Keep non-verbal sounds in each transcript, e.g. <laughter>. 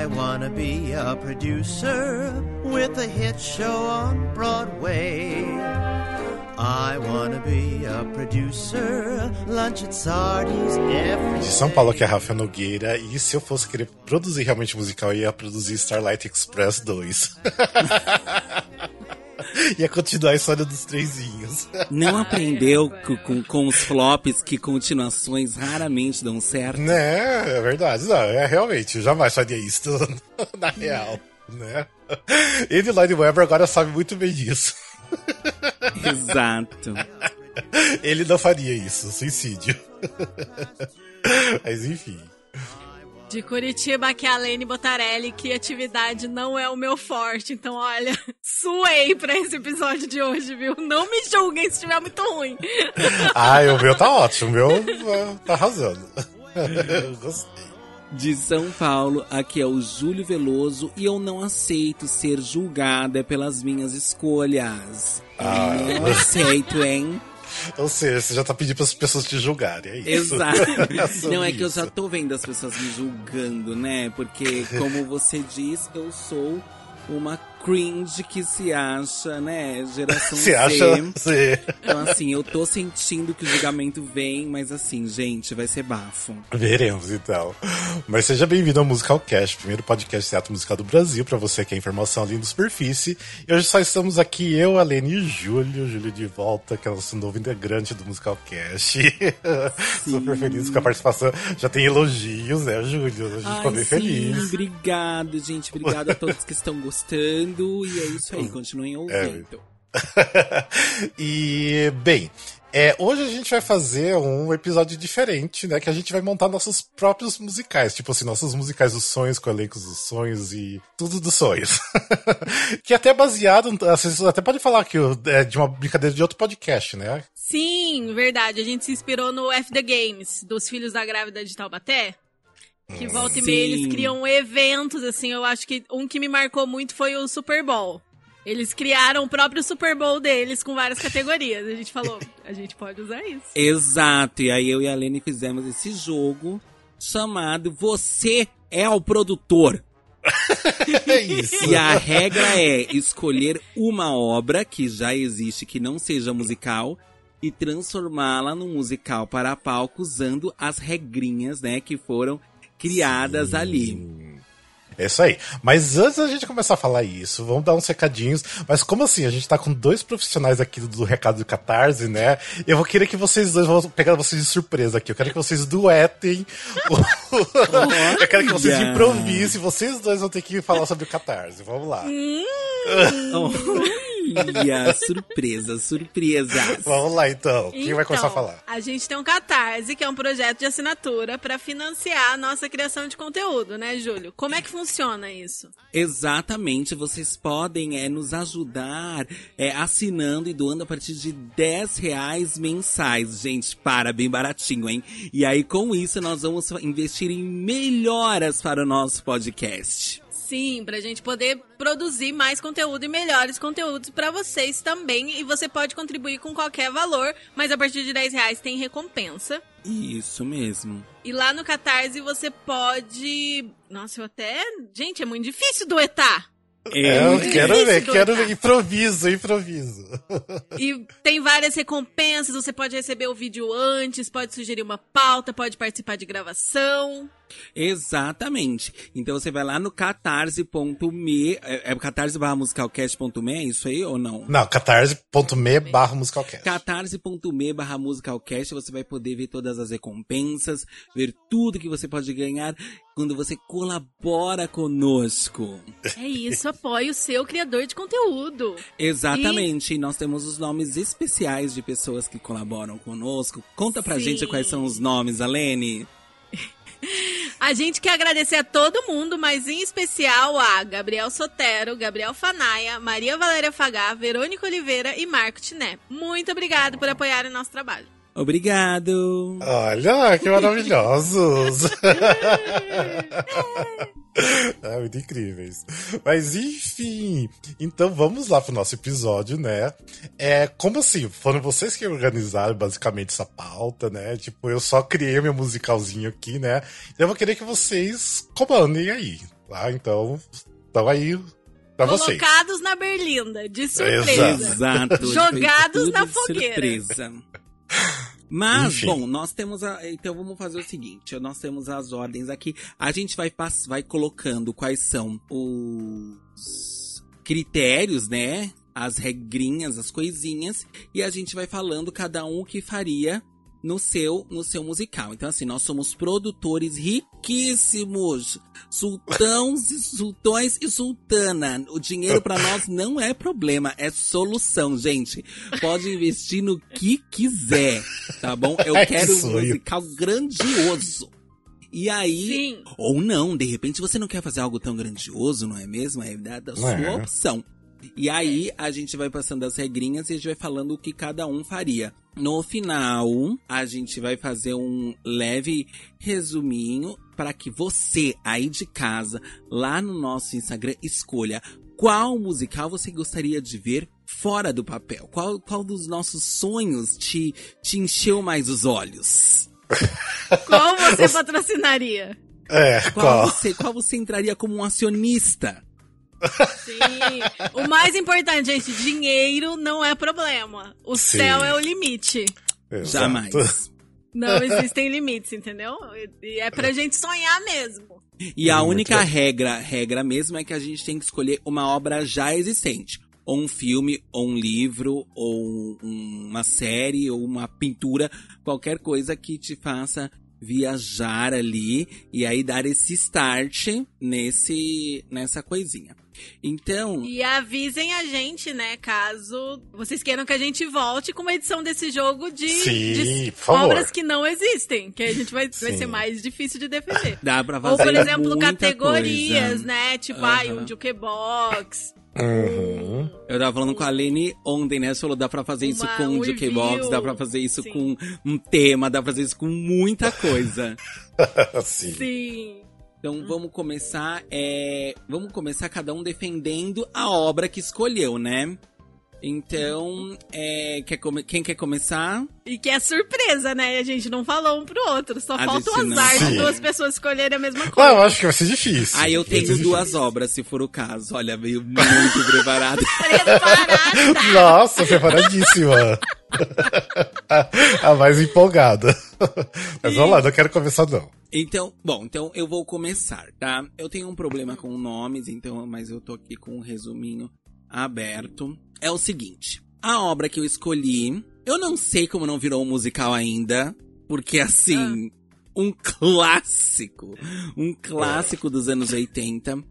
I wanna be a producer with a hit show on Broadway. I wanna be a producer, lunch at Sardi's every De São Paulo, que é Rafa Nogueira, e se eu fosse querer produzir realmente musical, eu ia produzir Starlight Express 2. <laughs> ia continuar a história dos trenzinhos. Não <laughs> aprendeu com, com, com os flops que continuações raramente dão certo? Né, é verdade. Não, é realmente, eu jamais faria isso <laughs> na real, né? Ele e Lloyd Webber agora sabe muito bem disso. <laughs> Exato. Ele não faria isso, suicídio. Mas enfim. De Curitiba, aqui é a Lene Botarelli. Criatividade não é o meu forte. Então, olha, <laughs> suei pra esse episódio de hoje, viu? Não me julguem se estiver muito ruim. <laughs> Ah, o meu tá ótimo. O meu ah, tá arrasando. <laughs> Gostei. De São Paulo, aqui é o Júlio Veloso e eu não aceito ser julgada pelas minhas escolhas. Ah. Não aceito, hein? Ou seja, você já tá pedindo para as pessoas te julgarem, é isso? Exato. <laughs> sobre Não, é que eu já tô vendo as pessoas me julgando, né? Porque, como você diz, eu sou uma cringe que se acha, né? Geração <laughs> Você Z. acha? Você... Então, assim, eu tô sentindo que o julgamento vem, mas assim, gente, vai ser bafo. Veremos então. Mas seja bem-vindo ao Musical Cast, primeiro podcast de teatro musical do Brasil, pra você que é informação ali no superfície. E hoje só estamos aqui, eu, Alene e Júlio. Júlio de volta, que é o nosso novo integrante do Musical Cast. <laughs> Super feliz com a participação. Já tem elogios, né, Júlio? A gente ficou bem sim, feliz. obrigado, gente. Obrigado a todos que estão gostando. E é isso aí, continuem ouvindo. <laughs> e, bem, é, hoje a gente vai fazer um episódio diferente, né? Que a gente vai montar nossos próprios musicais. Tipo assim, nossos musicais dos sonhos, com elencos dos sonhos e tudo dos sonhos. <laughs> que é até baseado, vocês até podem falar que é de uma brincadeira de outro podcast, né? Sim, verdade. A gente se inspirou no F The Games, dos Filhos da Grávida de Taubaté. Que volta e meia eles criam eventos, assim. Eu acho que um que me marcou muito foi o Super Bowl. Eles criaram o próprio Super Bowl deles com várias categorias. A gente falou, <laughs> a gente pode usar isso. Exato. E aí eu e a Lene fizemos esse jogo chamado Você é o Produtor. <laughs> É isso. E a regra é escolher uma obra que já existe que não seja musical e transformá-la num musical para palco usando as regrinhas, né, que foram criadas ali. É isso aí. Mas antes da gente começar a falar isso, vamos dar uns recadinhos. Mas como assim? A gente tá com dois profissionais aqui do recado do Catarse, né? Eu vou querer que vocês dois, vou pegar vocês de surpresa aqui. Eu quero que vocês duetem. o- <laughs> Eu quero que vocês improvisem. Vocês dois vão ter que falar sobre o Catarse. Vamos lá. <laughs> Olha, surpresa, surpresa. Vamos lá então. Quem vai começar a Então, falar? A gente tem um Catarse, que é um projeto de assinatura para financiar a nossa criação de conteúdo, né, Júlio? Como é que funciona isso? Exatamente, vocês podem é, nos ajudar é, assinando e doando a partir de 10 reais mensais. Gente, para, bem baratinho, hein? E aí, com isso, nós vamos investir em melhoras para o nosso podcast. Sim, pra gente poder produzir mais conteúdo e melhores conteúdos pra vocês também. E você pode contribuir com qualquer valor, mas a partir de 10 reais tem recompensa. Isso mesmo. E lá no Catarse você pode. Nossa, eu até. Gente, é muito difícil duetar. É, eu É, quero Isso, ver, quero ver. Improviso, improviso. <laughs> E tem várias recompensas, você pode receber o vídeo antes, pode sugerir uma pauta, pode participar de gravação. Exatamente. Então você vai lá no catarse.me, é, é catarse barra musicalcast.me, é isso aí ou não? Não, catarse.me barra musicalcast. catarse.me barra musicalcast, você vai poder ver todas as recompensas, ver tudo que você pode ganhar quando você colabora conosco. É isso, apoie o seu criador de conteúdo. Exatamente, e nós temos os nomes especiais de pessoas que colaboram conosco. Conta pra Sim. gente quais são os nomes, Alene. <laughs> A gente quer agradecer a todo mundo, mas em especial a Gabriel Sotero, Gabriel Fanaia, Maria Valéria Fagá, Verônica Oliveira e Marco Tiné. Muito obrigado por apoiar o nosso trabalho. Obrigado! Olha, que maravilhosos! é, <laughs> muito incríveis. Mas enfim, então vamos lá pro nosso episódio, né? É, como assim? Foram vocês que organizaram basicamente essa pauta, né? Tipo, eu só criei meu musicalzinho aqui, né? Então eu vou querer que vocês comandem aí. Tá? Então, estão aí pra vocês. Colocados na berlinda, de surpresa. Exato. Jogados na de fogueira. Surpresa. Mas, Enfim. bom, nós temos a. Então vamos fazer o seguinte: nós temos as ordens aqui. A gente vai, pass, vai colocando quais são os critérios, né? As regrinhas, as coisinhas. E a gente vai falando cada um o que faria no seu, no seu musical. Então, assim, nós somos produtores riquíssimos. Sultãos e sultões e sultana. O dinheiro pra nós não é problema, é solução, gente. Pode investir no que quiser, tá bom? Eu que <laughs> quero um musical grandioso. E aí, Sim. ou não, de repente você não quer fazer algo tão grandioso, não é mesmo? É da, da sua É. opção. E aí a gente vai passando as regrinhas e a gente vai falando o que cada um faria. No final, a gente vai fazer um leve resuminho para que você aí de casa, lá no nosso Instagram, escolha qual musical você gostaria de ver fora do papel. Qual, qual dos nossos sonhos te, te encheu mais os olhos? Qual você patrocinaria? É, Qual qual? você, qual você entraria como um acionista? Sim. O mais importante, gente, dinheiro não é problema. O Sim. céu é o limite. Exato. Jamais. Não existem limites, entendeu? E é pra gente sonhar mesmo. E a única regra, regra mesmo, é que a gente tem que escolher uma obra já existente. Ou um filme, ou um livro, ou um- uma série, ou uma pintura, qualquer coisa que te faça viajar ali e aí dar esse start nesse nessa coisinha. Então, E avisem a gente, né, caso vocês queiram que a gente volte com uma edição desse jogo de, Sim, de obras que não existem, que a gente vai, vai ser mais difícil de defender. dá pra Ou, fazer por exemplo, muita categorias, coisa. né? Tipo, Aham. ai, um jukebox. Uhum. Eu tava falando com a Lene ontem, né? Você falou, dá pra fazer isso Uma- com um jukebox, dá pra fazer isso Sim. com um tema, dá pra fazer isso com muita coisa. <laughs> Sim. Sim. Então vamos começar, é, vamos começar cada um defendendo a obra que escolheu, né? Então, é, quer come- quem quer começar? E que é surpresa, né? A gente não falou um pro outro. Só A falta o azar de duas pessoas escolherem a mesma Ah, coisa. eu acho que vai ser difícil. Aí eu tenho duas difícil. obras, se for o caso. Olha, veio muito preparado. <laughs> Preparada! Nossa, preparadíssima. <laughs> a mais empolgada. Mas vamos lá, não quero começar não. Então, bom, então eu vou começar, tá? Eu tenho um problema com nomes, então, mas eu tô aqui com um resuminho aberto. É o seguinte, a obra que eu escolhi, eu não sei como não virou um musical ainda, porque assim, um clássico, um clássico dos anos 80,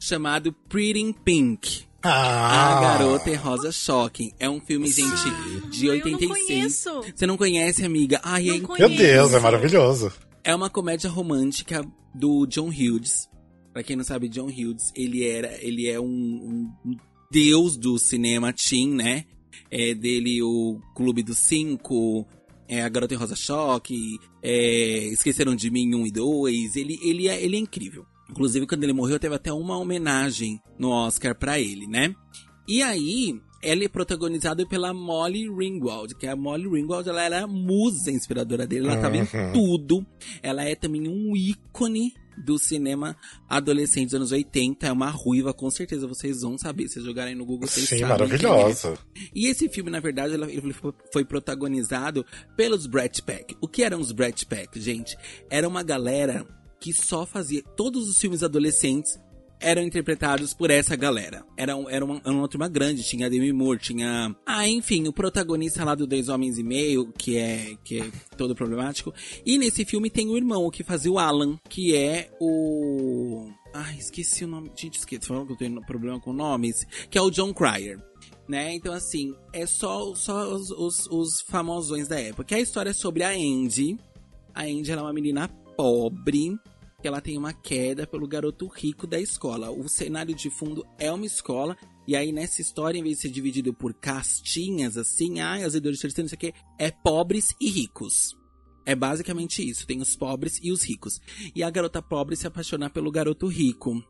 chamado Pretty in Pink. Ah, A Garota e Rosa Shocking. É um filme, gente, de Eu não 86. conheço. Você não conhece, amiga? Ai, é Não incrível. Meu Deus, é maravilhoso. É uma comédia romântica do John Hughes. Pra quem não sabe, John Hughes, ele era, ele é um, um- um deus do cinema teen, né? É dele o Clube dos Cinco, é a Garota em Rosa Choque, é, Esqueceram de Mim 1 e 2. Ele, ele, é, ele é incrível. Inclusive, quando ele morreu, teve até uma homenagem no Oscar pra ele, né? E aí, ela é protagonizada pela Molly Ringwald, que a Molly Ringwald, ela era a musa inspiradora dele, ela tava em Uhum. tudo. Ela é também um ícone do cinema adolescente dos anos 80, é uma ruiva, com certeza vocês vão saber, se jogarem no Google, vocês Sim, sabem é. maravilhosa. E esse filme, na verdade, ele foi- foi protagonizado pelos Brat Pack. O que eram os Brat Pack, gente? Era uma galera que só fazia. Todos os filmes adolescentes eram interpretados por essa galera. Era, era, uma, era uma turma grande, tinha Demi Moore, tinha. Ah, enfim, o protagonista lá do Dois Homens e Meio, que é, que é todo problemático. E nesse filme tem o irmão, que fazia o Alan, que é o. Ai, esqueci o nome. Gente, esqueci. Falando que eu tenho problema com nomes. Que é o John Cryer né? Então, assim, é só, só os, os, os famosões da época. Que a história é sobre a Andy. A Andy ela é uma menina pobre, que ela tem uma queda pelo garoto rico da escola. O cenário de fundo é uma escola. E aí, nessa história, em vez de ser dividido por castinhas, assim, ai, as idores terceiros, não sei o quê, é pobres e ricos. É basicamente isso. Tem os pobres e os ricos. E a garota pobre se apaixona pelo garoto rico.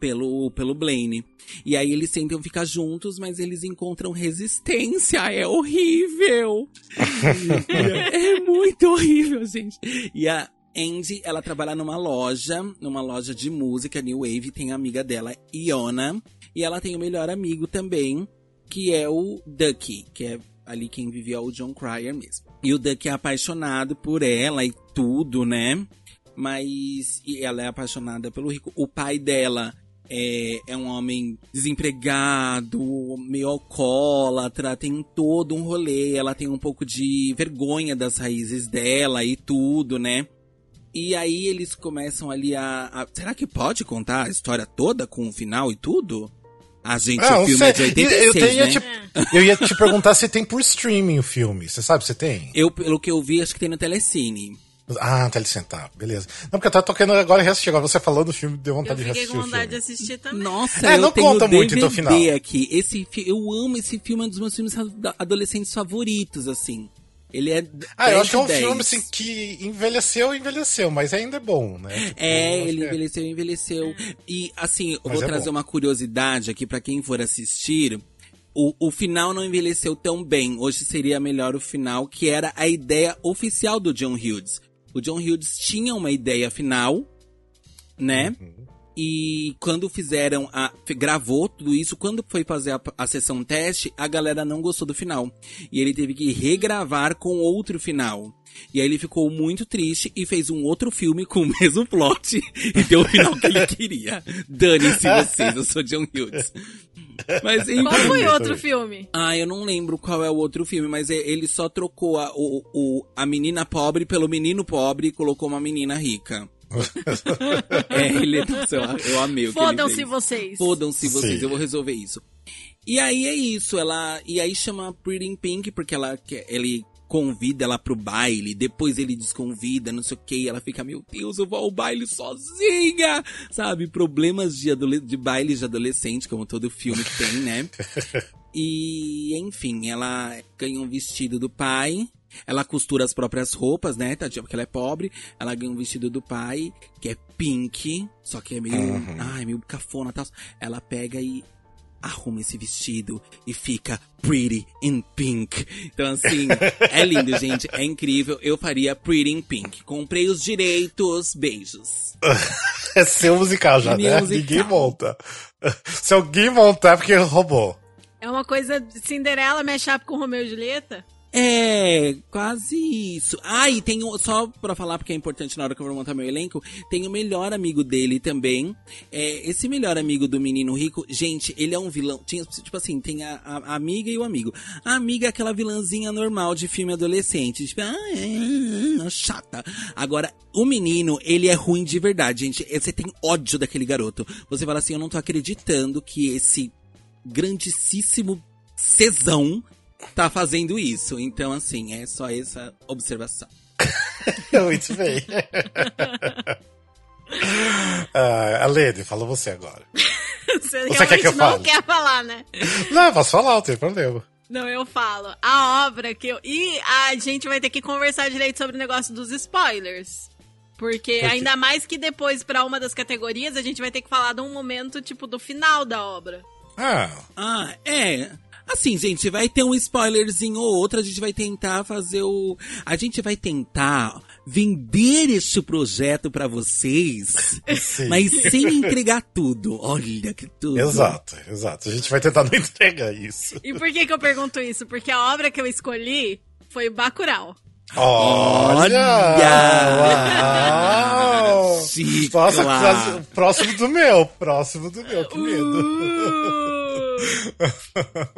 Pelo, pelo Blaine. E aí eles tentam ficar juntos, mas eles encontram resistência. É horrível! <laughs> é muito horrível, gente. E a, Andy, ela trabalha numa loja, numa loja de música New Wave, tem a amiga dela, Iona, e ela tem o melhor amigo também, que é o Ducky, que é ali quem vivia o John Cryer mesmo. E o Ducky é apaixonado por ela e tudo, né? Mas ela é apaixonada pelo rico. O pai dela é, é um homem desempregado, meio alcoólatra, tem todo um rolê. Ela tem um pouco de vergonha das raízes dela e tudo, né? E aí eles começam ali a, a. Será que pode contar a história toda com o final e tudo? A gente, Ah, o não filme sei. é de 86, eu, eu, ia né? te, eu ia te perguntar se tem por streaming o filme. Você sabe se tem? Eu, pelo que eu vi, acho que tem no Telecine. Ah, tá sentar, beleza. Não, porque eu tava tocando agora e reassistir. Agora você falando do filme, deu Eu vontade de fiquei reassistir com o vontade de assistir também. Nossa, É, eu não tenho conta DVD muito, então, o final. aqui. Esse, eu amo esse filme, é um dos meus filmes ado- adolescentes favoritos, assim. Ele é. Ah, eu 10 acho que é um de 10. filme assim, que envelheceu, envelheceu, mas ainda é bom, né? Tipo, É, ele que envelheceu, envelheceu. E assim, eu Mas vou é trazer bom. uma curiosidade aqui pra quem for assistir. O, o final não envelheceu tão bem. Hoje seria melhor o final, que era a ideia oficial do John Hughes. O John Hughes tinha uma ideia final, né? Uhum. E quando fizeram a. gravou tudo isso, quando foi fazer a, a sessão teste, a galera não gostou do final. E ele teve que regravar com outro final. E aí ele ficou muito triste e fez um outro filme com o <laughs> mesmo plot e deu o final que ele queria. Dane-se vocês, eu sou John Hughes. Mas enfim. Qual foi outro filme? Ah, eu não lembro qual é o outro filme, mas é- ele só trocou a, o, o- a menina pobre pelo menino pobre e colocou uma menina rica. <laughs> é, ele, nossa, eu, eu amei o que ele Fodam-se fez. vocês. Fodam-se vocês, Sim. eu vou resolver isso. E aí é isso, ela. E aí chama Pretty in Pink, porque ela ele convida ela pro baile, depois ele desconvida, não sei o que, ela fica, meu Deus, eu vou ao baile sozinha! Sabe? Problemas de, de baile de adolescente, como todo filme tem, né? <laughs> E, enfim, ela ganha um vestido do pai. Ela costura as próprias roupas, né? Tadinha, porque ela é pobre. Ela ganha um vestido do pai, que é pink, só que é meio. Uhum. Ai, meio cafona e tal. Ela pega e arruma esse vestido e fica pretty in pink. Então, assim, é lindo, <laughs> gente. É incrível. Eu faria pretty in pink. Comprei os direitos. Beijos. É seu musical já, né? musical. Ninguém monta. Se alguém montar, é porque roubou. É uma coisa de Cinderela mashup com Romeu e Julieta? É, quase isso. Ah, e tem um, só pra falar, porque é importante na hora que eu vou montar meu elenco, tem o melhor amigo dele também. É, esse melhor amigo do menino rico, gente, ele é um vilão. Tinha, tipo assim, tem a, a- amiga e o amigo. A amiga é aquela vilãzinha normal de filme adolescente. Tipo, ah, é, é, chata. Agora, o menino, ele é ruim de verdade, gente. Você tem ódio daquele garoto. Você fala assim, eu não tô acreditando que esse grandíssimo cesão tá fazendo isso. Então, assim, é só essa observação. <laughs> Muito bem. <laughs> ah, Alene, fala você agora. <laughs> Você, quer realmente que eu não fale? quer falar, né? Não, posso falar, não tem problema. Não, eu falo. A obra que eu. E a gente vai ter que conversar direito sobre o negócio dos spoilers. Porque Por ainda mais que depois, pra uma das categorias, a gente vai ter que falar de um momento, tipo, do final da obra. Ah, Ah, é. Assim, gente, vai ter um spoilerzinho ou outro, a gente vai tentar fazer o. A gente vai tentar vender este projeto pra vocês, sim. mas sem entregar tudo. Olha que tudo. Exato, exato. A gente vai tentar não entregar isso. E por que que eu pergunto isso? Porque a obra que eu escolhi foi Bacurau. Olha! Uau! Nossa, lá. próximo- próximo do meu, próximo do meu, que medo. Uh!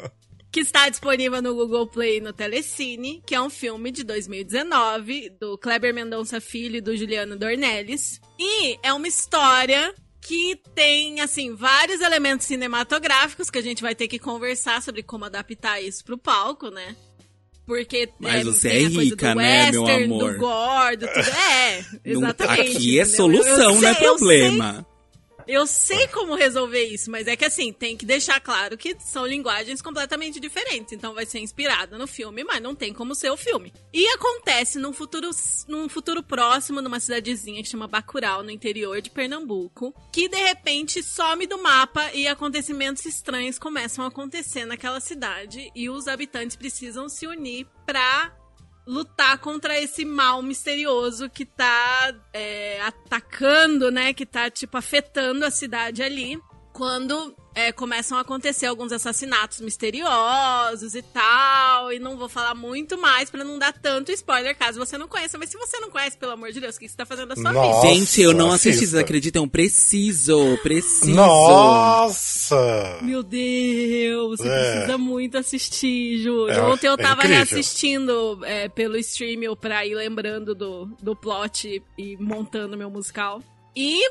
<laughs> que está disponível no Google Play e no Telecine, que é um filme de 2019 do Kleber Mendonça Filho e do Juliano Dornelles. E é uma história que tem, assim, vários elementos cinematográficos que a gente vai ter que conversar sobre como adaptar isso pro palco, né? Porque Mas é, você é rica, né, meu western, amor? do gore, do tudo. É, exatamente. Aqui é entendeu? solução, Eu não é eu problema. Eu sei como resolver isso, mas é que assim, tem que deixar claro que são linguagens completamente diferentes. Então vai ser inspirada no filme, mas não tem como ser o filme. E acontece num futuro, num futuro próximo, numa cidadezinha que chama Bacurau, no interior de Pernambuco, que de repente some do mapa e acontecimentos estranhos começam a acontecer naquela cidade e os habitantes precisam se unir pra lutar contra esse mal misterioso que tá é, atacando, né? Que tá, tipo, afetando a cidade ali. Quando é, começam a acontecer alguns assassinatos misteriosos e tal. E não vou falar muito mais para não dar tanto spoiler caso você não conheça. Mas se você não conhece, pelo amor de Deus, o que você tá fazendo da sua Nossa. vida? Gente, eu não assisti, vocês acreditam? Preciso, preciso. Nossa! Meu Deus, você É. precisa muito assistir, Júlio. É, Ontem eu é tava é, pelo stream pra ir lembrando do, do plot e montando meu musical. E,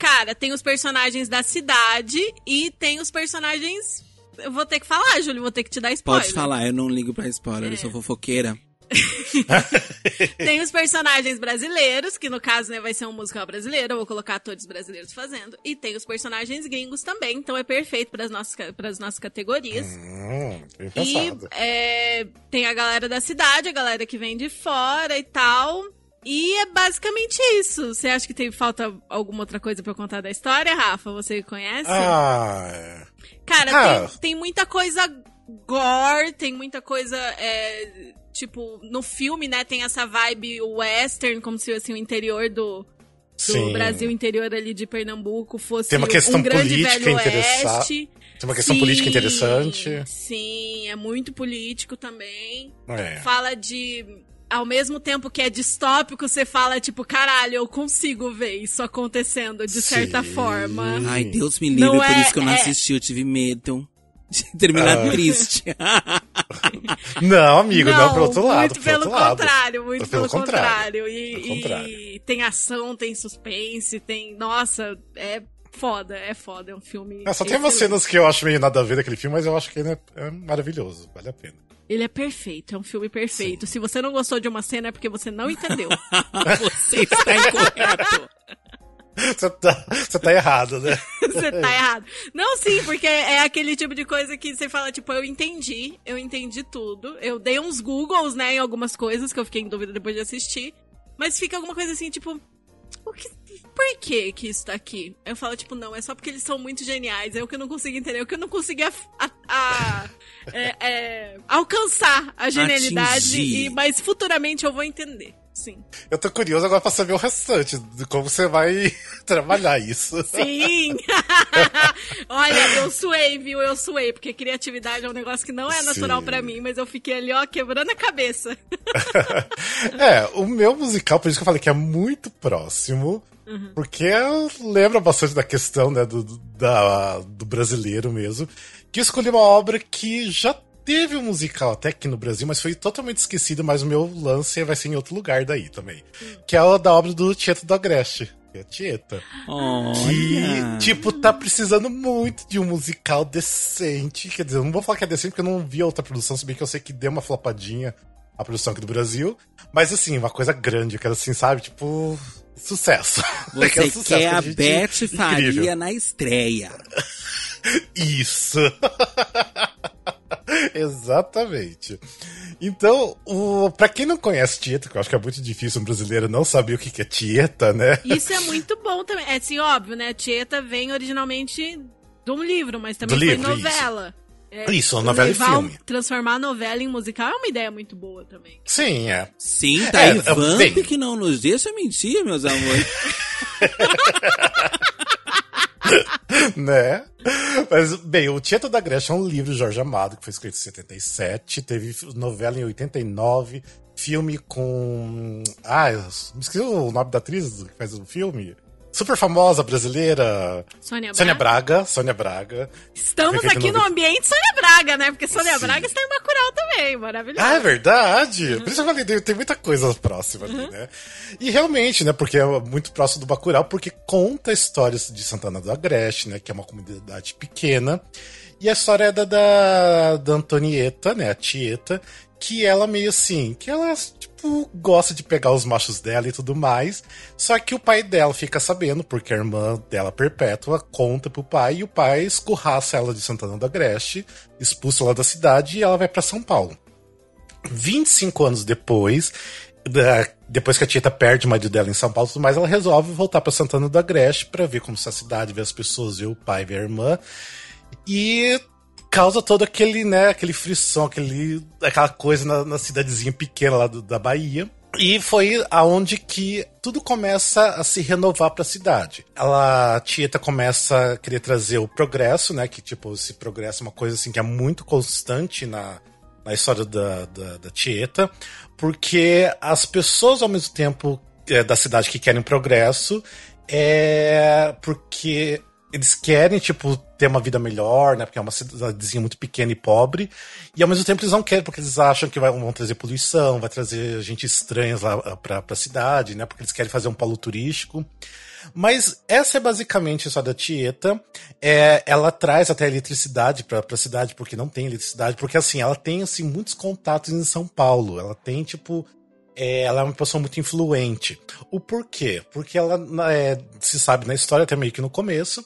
cara, tem os personagens da cidade e tem os personagens. Eu vou ter que falar, Júlio, vou ter que te dar spoiler. Pode falar, eu não ligo pra spoiler, eu sou fofoqueira. <laughs> <laughs> Tem os personagens brasileiros, que no caso, né, vai ser um musical brasileiro, eu vou colocar todos os brasileiros fazendo. E tem os personagens gringos também, então é perfeito para as nossas, pras nossas categorias. Hum, E é, tem a galera da cidade, a galera que vem de fora e tal. E é basicamente isso. Você acha que tem falta alguma outra coisa pra eu contar da história, Rafa? Você conhece? Ah, é. Cara, ah. tem, tem muita coisa gore, tem muita coisa. é, tipo, no filme, né, tem essa vibe western, como se assim, o interior do, do. Brasil, interior ali de Pernambuco, fosse Tem uma questão um grande política velho interessa- oeste. Tem uma questão Sim, política interessante. Sim, é muito político também. É. Fala de. Ao mesmo tempo que é distópico, você fala, tipo, caralho, eu consigo ver isso acontecendo de certa Sim. forma. Ai, Deus me livre, Não por é- isso que eu não é- assisti, eu tive medo de <laughs> terminar Ah. triste. <laughs> Não, amigo, não, pelo outro lado. Muito pelo outro lado. contrário, muito Pelo pelo, contrário. contrário. E, Pelo e contrário. tem ação, tem suspense, tem. Nossa, é foda, é foda. É um filme. É, só tem umas excelente. cenas que eu acho meio nada a ver daquele filme, mas eu acho que ele é, é maravilhoso, vale a pena. Ele é perfeito, é um filme perfeito. Se você não gostou de uma cena é porque você não entendeu. <laughs> Você está incorreto. Você tá, você tá errado, né? <laughs> Você tá errado. Não, sim, porque é aquele tipo de coisa que você fala, tipo, eu entendi, eu entendi tudo. Eu dei uns Googles, né, em algumas coisas que eu fiquei em dúvida depois de assistir. Mas fica alguma coisa assim, tipo. O que, por que que isso tá aqui? Eu falo, tipo, não, é só porque eles são muito geniais. É o que eu não consigo entender, é o que eu não consegui a- a- a- é, é, alcançar a genialidade. E, mas futuramente eu vou entender. Sim. Eu tô curioso agora pra saber o restante, de como você vai <laughs> trabalhar isso. Sim! <laughs> Olha, eu suei, viu? Eu suei, porque criatividade é um negócio que não é natural pra mim, mas eu fiquei ali, ó, quebrando a cabeça. <laughs> É, o meu musical, por isso que eu falei que é muito próximo, porque lembra bastante da questão né, do, do- da, do brasileiro mesmo, que eu escolhi uma obra que já teve um musical até aqui no Brasil, mas foi totalmente esquecido, mas o meu lance vai ser em outro lugar daí também, que é o da obra do Tieto do Agreste. que é a Tieta. Que, tipo, tá precisando muito de um musical decente. Quer dizer, eu não vou falar que é decente porque eu não vi a outra produção, se bem que eu sei que deu uma flopadinha a produção aqui do Brasil. Mas assim, uma coisa grande, eu quero assim, sabe? Tipo, sucesso. <laughs> Eu Você quero sucesso, quer a gente Beth incrível. Faria na estreia. <laughs> Isso. <laughs> Exatamente. Então, o, pra quem não conhece Tieta, que eu acho que é muito difícil um brasileiro não saber o que que é Tieta, né? Isso é muito bom também. É assim, óbvio, né? Tieta vem originalmente de um livro, mas também Do foi livro, novela. É, Isso, uma novela e levar filme. Transformar a novela em musical é uma ideia muito boa também. Sim, é. Sim, tá É, aí é, Vamp bem. que não nos deixa mentir, meus amores. <laughs> <laughs> né? Mas, bem, o Tieto da Grécia é um livro de Jorge Amado, que foi escrito em 77, teve novela em 89, filme com. Ah, eu me esqueci o nome da atriz que faz o filme. Super famosa brasileira. Sônia Braga. Sônia Braga. Sônia Braga. Estamos aqui no- ambiente Sônia Braga, né? Porque Sônia Sim. Braga está em Bacurau também, maravilhoso. Ah, é verdade? Por isso eu falei, tem, muita coisa próxima ali, né? E realmente, né, porque é muito próximo do Bacurau, porque conta histórias de Santana do Agreste, né, que é uma comunidade pequena. E a história é da, da, da Antonieta, né, a Tieta, que ela meio assim, que ela, tipo, gosta de pegar os machos dela e tudo mais. Só que o pai dela fica sabendo, porque a irmã dela, Perpétua, conta pro pai, e o pai escorraça ela de Santana do Agreste, expulsa ela da cidade e ela vai pra São Paulo. 25 anos depois, da- depois que a Tieta perde o marido dela em São Paulo e tudo mais, ela resolve voltar pra Santana do Agreste pra ver como está a cidade, ver as pessoas, ver o pai, ver a irmã. E causa todo aquele, né, aquele frisson, aquele, aquela coisa na, na cidadezinha pequena lá do, da Bahia. E foi aonde que tudo começa a se renovar para a cidade. Ela, a Tieta começa a querer trazer o progresso, né? Que tipo, esse progresso é uma coisa assim que é muito constante na, na história da, da, da Tieta, porque as pessoas ao mesmo tempo é, da cidade que querem progresso é porque eles querem, tipo, ter uma vida melhor, né? Porque é uma cidadezinha muito pequena e pobre. E ao mesmo tempo eles não querem, porque eles acham que vai, vão trazer poluição, vai trazer gente estranha lá ah, pra, pra cidade, né? Porque eles querem fazer um polo turístico. Mas essa é basicamente a história da Tieta. É, ela traz até eletricidade para a cidade, porque não tem eletricidade, porque assim, ela tem assim, muitos contatos em São Paulo. Ela tem, tipo, é, ela é uma pessoa muito influente. O porquê? Porque ela é, se sabe na história, até meio que no começo,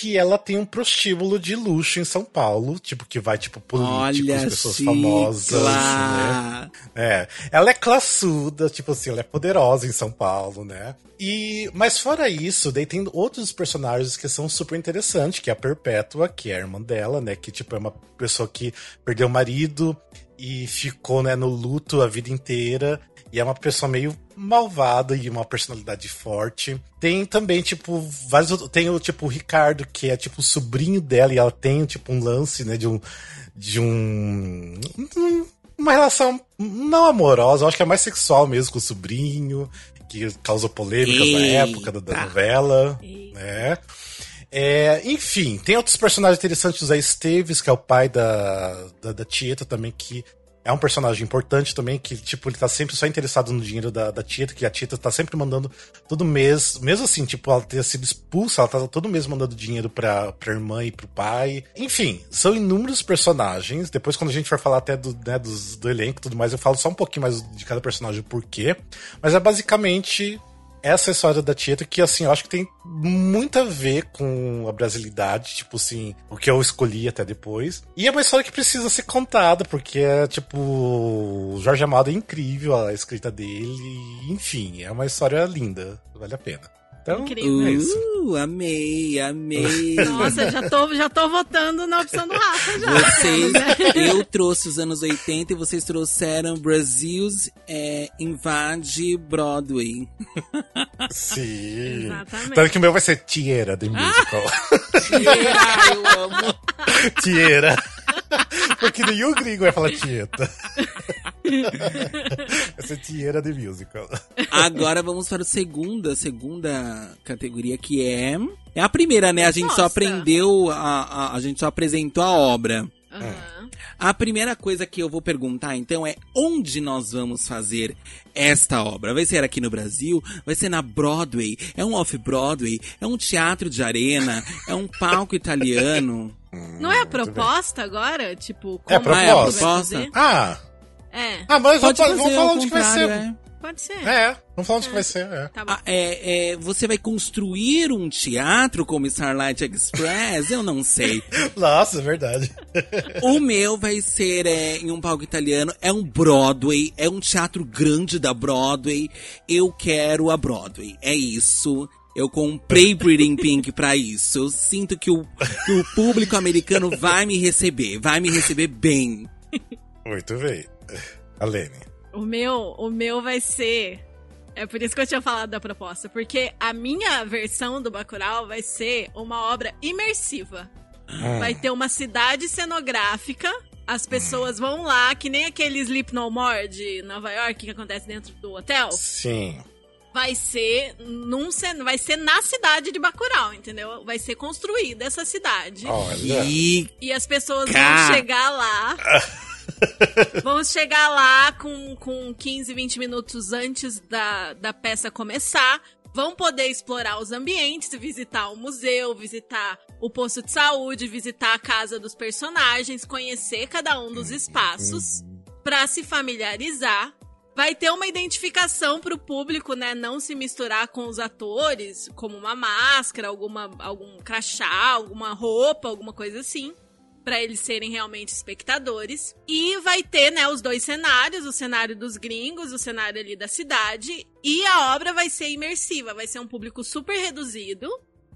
que ela tem um prostíbulo de luxo em São Paulo, tipo, que vai, tipo, políticos, Olha, pessoas cicla. famosas, né? É. Ela é classuda, tipo assim, ela é poderosa em São Paulo, né? E, mas fora isso, daí tem outros personagens que são super interessantes, que é a Perpétua, que é a irmã dela, né? Que, tipo, é uma pessoa que perdeu o marido e ficou, né, no luto a vida inteira. E é uma pessoa meio malvada e uma personalidade forte. Tem também, tipo, vários. outros- Tem o tipo o Ricardo, que é tipo o sobrinho dela, e ela tem, tipo, um lance, né, de um. De um. Uma relação não amorosa, eu acho que é mais sexual mesmo com o sobrinho, que causou polêmicas na Eita. época da, da novela, né? É, enfim, tem outros personagens interessantes, o Zé Esteves, que é o pai da, da, da Tieta também, que é um personagem importante também, que, tipo, ele tá sempre só interessado no dinheiro da, da Tieta, que a Tieta tá sempre mandando todo mês, mesmo assim, tipo, ela ter sido expulsa, ela tá todo mês mandando dinheiro pra, pra irmã e pro pai. Enfim, são inúmeros personagens. Depois, quando a gente for falar até do, né, dos, do elenco e tudo mais, eu falo só um pouquinho mais de cada personagem, por quê. Mas é basicamente essa história da Tieta que, assim, eu acho que tem muito a ver com a brasilidade, tipo assim, o que eu escolhi até depois. E é uma história que precisa ser contada, porque é, tipo, o Jorge Amado é incrível, a escrita dele, enfim, é uma história linda, vale a pena. Então, Incrível. é isso. Uh, amei, amei. <laughs> Nossa, já tô, já tô votando na opção do Rafa já. Vocês, eu trouxe os anos 80 e vocês trouxeram Brasil's é, Invade Broadway. Sim. Exatamente. Tanto que o meu vai ser Tiera, The Musical. Ah, eu amo. Tiera. Porque nenhum gringo vai falar Tieta. <laughs> vai ser Tiera, The Musical. Agora vamos para a segunda, segunda categoria que é é a primeira, né? A gente só Nossa. aprendeu a, a, a gente só apresentou a obra. Aham. A primeira coisa que eu vou perguntar, então, é onde nós vamos fazer esta obra? Vai ser aqui no Brasil? Vai ser na Broadway? É um off-Broadway? É um teatro de arena? É um palco italiano? Não é a proposta agora? Tipo, É a como Ah, é a proposta. vai proposta? fazer? Ah, É, ah mas Pode vamos, fazer vamos falar ao onde que vai ser. é. pode ser. É, vamos falar onde que vai ser, é. Tá bom. Ah, é, é, você vai construir um teatro como Starlight Express? Eu não sei. <laughs> Nossa, é verdade. O meu vai ser é, em um palco italiano. É um Broadway. É um teatro grande da Broadway. Eu quero a Broadway. É isso. Eu comprei in Pink pra isso. Eu sinto que o, que o público americano vai me receber. Vai me receber bem. Muito bem. Alene. O meu, o meu vai ser. É por isso que eu tinha falado da proposta. Porque a minha versão do Bacurau vai ser uma obra imersiva. Hum. Vai ter uma cidade cenográfica. As pessoas vão lá, que nem aquele Sleep No More de Nova York que acontece dentro do hotel. Sim. Vai ser num cen- vai ser na cidade de Bacurau, entendeu? Vai ser construída essa cidade. Olha. E E as pessoas Cá. vão chegar lá. <laughs> <laughs> vão chegar lá com, com 15, 20 minutos antes da, da peça começar. Vão poder explorar os ambientes, visitar o museu, visitar o posto de saúde, visitar a casa dos personagens, conhecer cada um dos espaços para se familiarizar. Vai ter uma identificação para o público, né? Não se misturar com os atores, como uma máscara, alguma, algum crachá, alguma roupa, alguma coisa assim para eles serem realmente espectadores. E vai ter, né, os dois cenários, o cenário dos gringos, o cenário ali da cidade, e a obra vai ser imersiva, vai ser um público super reduzido.